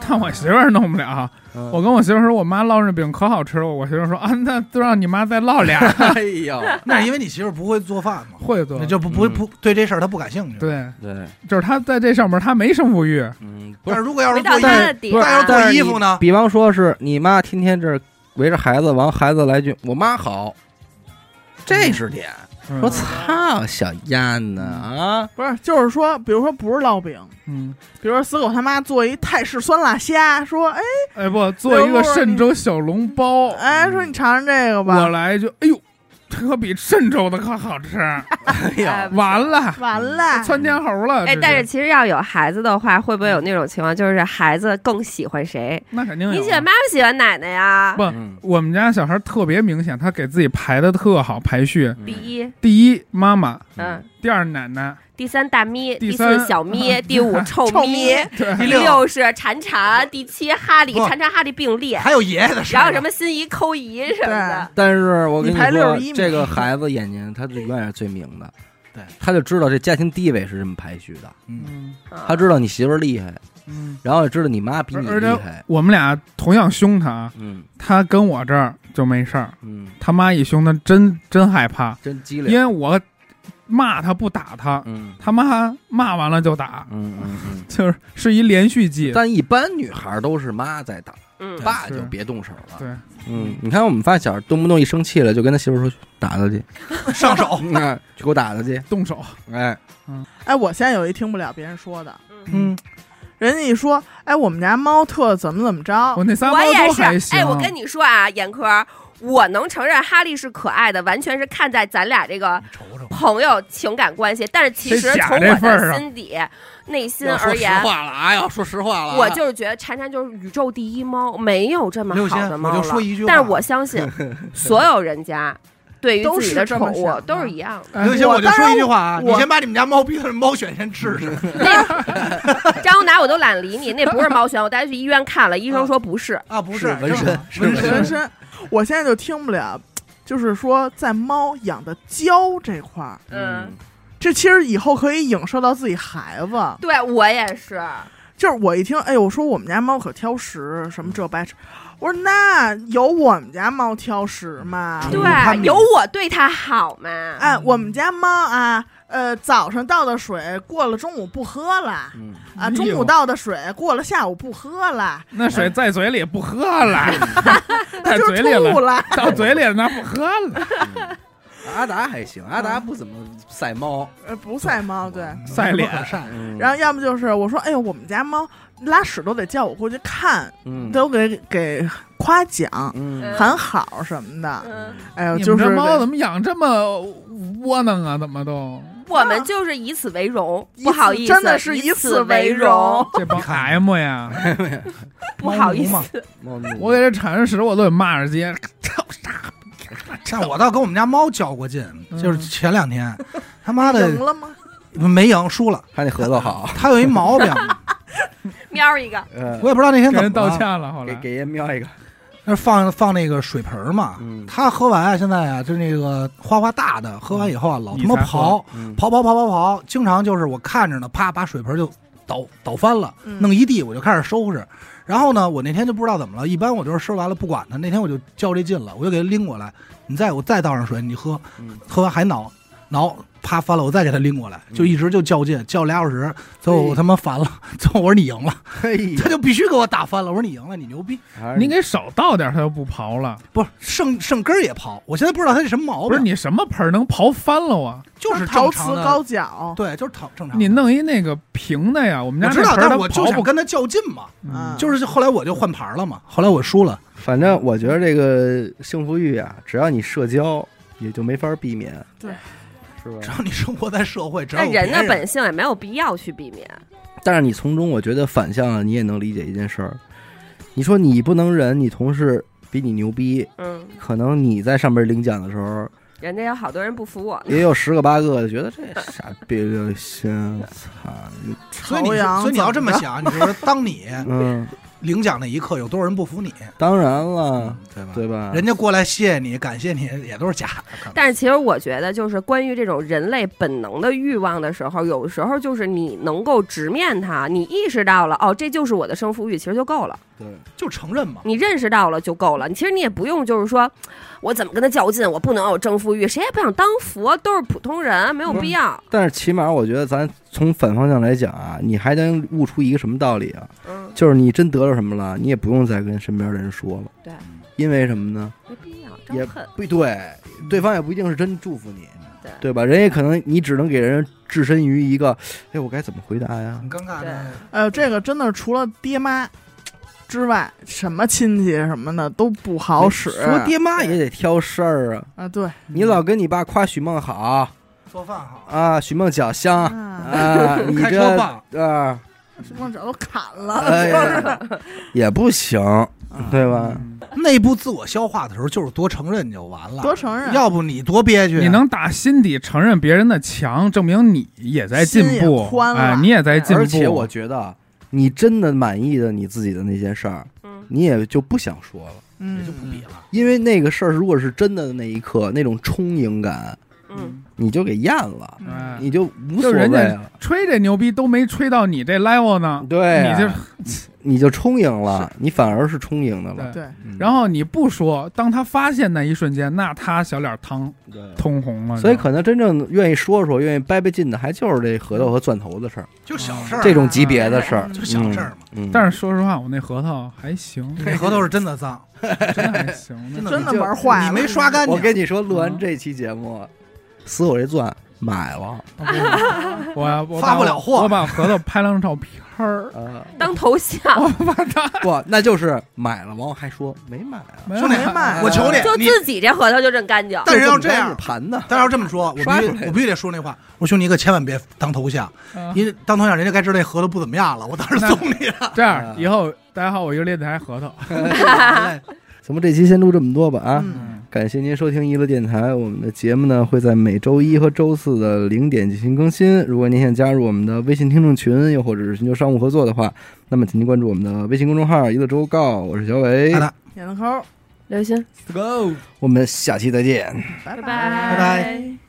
但我媳妇儿弄不了。嗯我跟我媳妇儿说，我妈烙这饼可好吃了。我媳妇儿说啊，那都让你妈再烙俩。哎呦，那是因为你媳妇儿不会做饭嘛，会做那，就不不嗯不对这事儿她不感兴趣。，对，对，就是她在这上面她没胜负欲。嗯，但是，如果要是做衣他的点，但要是做衣服呢比方说是你妈天天这围着孩子，完孩子来句“我妈好”，这是点。嗯。说操，小燕呢啊，不是，就是说，比如说不是烙饼，嗯，比如说死狗他妈做一泰式酸辣虾，说哎哎不，做一个嵊州小笼包，哎，说你尝尝这个吧。我，来一句，哎呦，这可比嵊州的可好吃。哎哎呀，完了，完了，窜天猴了。哎，但是其实要有孩子的话，会不会有那种情况，就是孩子更喜欢谁？那肯定。你喜欢妈妈，喜欢奶奶呀？不嗯我们家小孩特别明显，他给自己排的特好排序。第一，第一妈妈，嗯，第二奶奶，第三大咪，第四小咪，第五臭 臭咪第六。是馋馋，第七哈利，不。馋馋哈利并列，还有爷爷的事。然后什么心仪抠姨什么的。但是我跟你说这个孩子眼睛他是永远是最明的，对，他就知道这家庭地位是这么排序的，嗯，嗯。他知道你媳妇儿厉害，嗯，然后也知道你妈比你厉害，我们俩同样凶他，嗯。他跟我这儿就没事儿，嗯，他妈一凶他真真害怕，真机因，为我骂他不打他，嗯。他妈骂完了就打，嗯嗯嗯。就是是一连续剧。但一般女孩都是妈在打，嗯，爸就别动手了。对，嗯，你看我们发小动不动一生气了，就跟他媳妇说打他去，上手，那 就给我打他去。动手，哎，嗯。哎，我现在有一听不了别人说的，嗯。人家一说，哎，我们家猫特怎么怎么着。我，那仨猫我也是。都还，行。哎，我跟你说啊，严科，我能承认哈利是可爱的，完全是看在咱俩这个朋友情感关系，但是其实从我的心底、内心要说实而言，话了啊，要说实话了啊，我就是觉得婵婵就是宇宙第一猫，没有这么好的，猫了。我就说一句话，但是我相信，所有人家对于自己的宠物都是一样的。哎刘星，我就说一句话啊，你先把你们家猫逼的猫癣先治治。张永达我都懒得理你，那不是猫癣，我带他去医院看了，医生说不是。啊，不是纹身纹身，纹身，我现在就听不了，就是说在猫养的娇这块儿，嗯，这其实以后可以影射到自己孩子。对我也是。就是我一听，哎呦，我说我们家猫可挑食，什么这白吃，我说那有我们家猫挑食吗？对，有我对它好吗？哎，我们家猫啊，呃，早上倒的水过了中午不喝了。嗯，啊，中午倒的水过了下午不喝了，那水在嘴里不喝了，在那就是嘴里了，吐了。到嘴里那不喝了，阿达还行，阿达不怎么赛猫，呃，不赛猫，对。赛脸不可善嗯然后要么就是我说，哎呦，我们家猫拉屎都得叫我过去看，嗯都给给夸奖、嗯喊好什么的。嗯，哎呦，就是你们这猫怎么养这么窝囊啊？怎么都我们就是以此为荣，不好意思，真的是以此为荣。这帮 M 呀？不好意猫奴嘛思。我给这铲屎，我都得骂着街。但 我倒跟我们家猫较过劲，就是前两天，他妈的赢了吗？没赢，输了。看你合作好，他有一毛病，喵一个，呃我，也不知道那天怎么，道歉了，后来给给爷喵一个，那放放那个水盆儿嘛。嗯他喝完啊，现在啊，就那个花花大的，喝完以后啊，老他妈刨嗯刨刨刨刨刨，经常就是我看着呢，啪把水盆就倒倒翻了，嗯弄一地，我就开始收拾。然后呢，我那天就不知道怎么了，一般我就是收拾完了不管他，那天我就较这劲了，我就给他拎过来，你再我再倒上水，你喝，嗯喝完还挠挠，啪翻了，我再给他拎过来，就一直就较劲，较俩小时，最后我他妈烦了，最后我说你赢了，嘿他就必须给我打翻了，我说你赢了，你牛逼，你给少倒点，他就不刨了。不是剩剩根儿也刨，我现在不知道他是什么毛病，不是你什么盆能刨翻了啊？就是陶瓷高脚，对，就是正正常。你弄一那个平的呀，我们家知道，但是我就刨不想跟他较劲嘛，嗯就是后来我就换盘了嘛，后来我输了，反正我觉得这个幸福欲啊，只要你社交，也就没法避免，对，是吧只？要你生活在社会，只要但人的本性也没有必要去避免。但是你从中，我觉得反向了，你也能理解一件事儿。你说你不能忍，你同事比你牛逼，嗯，可能你在上边领奖的时候，人家有好多人不服我。也有十个八个觉得这傻逼的心，操！所以你所以你要这么想，你说当你嗯，领奖那一刻，有多少人不服你，当然了，对吧？对吧？人家过来谢谢你、感谢你，也都是假的。但是其实我觉得，就是关于这种人类本能的欲望的时候，有时候就是你能够直面它，你意识到了，哦，这就是我的胜负欲，其实就够了。对，就承认嘛。你认识到了就够了。你其实你也不用就是说，我怎么跟他较劲，我不能有征服欲，谁也不想当佛，都是普通人，没有必要。但是起码我觉得咱从反方向来讲啊，你还能悟出一个什么道理啊？嗯，就是你真得了什么了，你也不用再跟身边的人说了。对，因为什么呢？没必要也。不对，对方也不一定是真祝福你，对对吧？人也可能你只能给人置身于一个，哎，我该怎么回答呀很？尴尬对的，哎呦，这个真的除了爹妈之外，什么亲戚什么的都不好使。说爹妈也得挑事儿啊！啊，对你老跟你爸夸许梦好做饭好，啊，许梦脚香啊，啊，你开车这棒，啊许梦脚都砍了，哎呀也不行，对吧？嗯内部自我消化的时候，就是多承认就完了。多承认。要不你多憋屈啊。你能打心底承认别人的强，证明你也在进心也步，宽了哎，你也在进步。而且我觉得，你真的满意的你自己的那件事儿，嗯，你也就不想说了，嗯。也就不比了。因为那个事儿如果是真的的那一刻，那种充盈感，嗯，你就给咽了，哎，你就无所就人家谓了。吹这牛逼都没吹到你这 level 呢，对啊，你就你就充盈了，你反而是充盈的了。对，嗯然后你不说，当他发现那一瞬间，那他小脸汤通红了。所以可能真正愿意说说、愿意掰掰劲的，还就是这核桃和钻头的事儿，就小事儿，这种级别的事儿，就小事儿嘛。嗯。嗯，但是说实话，我那核桃还行，那核桃是真的脏，真还行。真的真的就玩坏了。你没刷干净。我跟你说，录完这期节目，撕我这钻，买了 我我发不了货我把核桃拍了张照片儿，啊，当头像，不，那就是买了，完我还说没买兄弟没买，我求你，就自己这核桃就真干净。但是要这这样盘的，但是要这么说，我必须我必须得说那话。我说兄弟，你可千万别当头像，啊因为当头像人家该知道那核桃不怎么样了。我当时送你了。这样以后大家好，我一个电台核桃，咱们这期先录这么多吧啊。嗯感谢您收听娱乐电台，我们的节目呢会在每周一和周四的零点进行更新。如果您想加入我们的微信听众群，又或者是寻求商务合作的话，那么请您关注我们的微信公众号“娱乐周告”，我是小伟好，的，点个扣，刘星，Go。我们下期再见。拜拜拜拜拜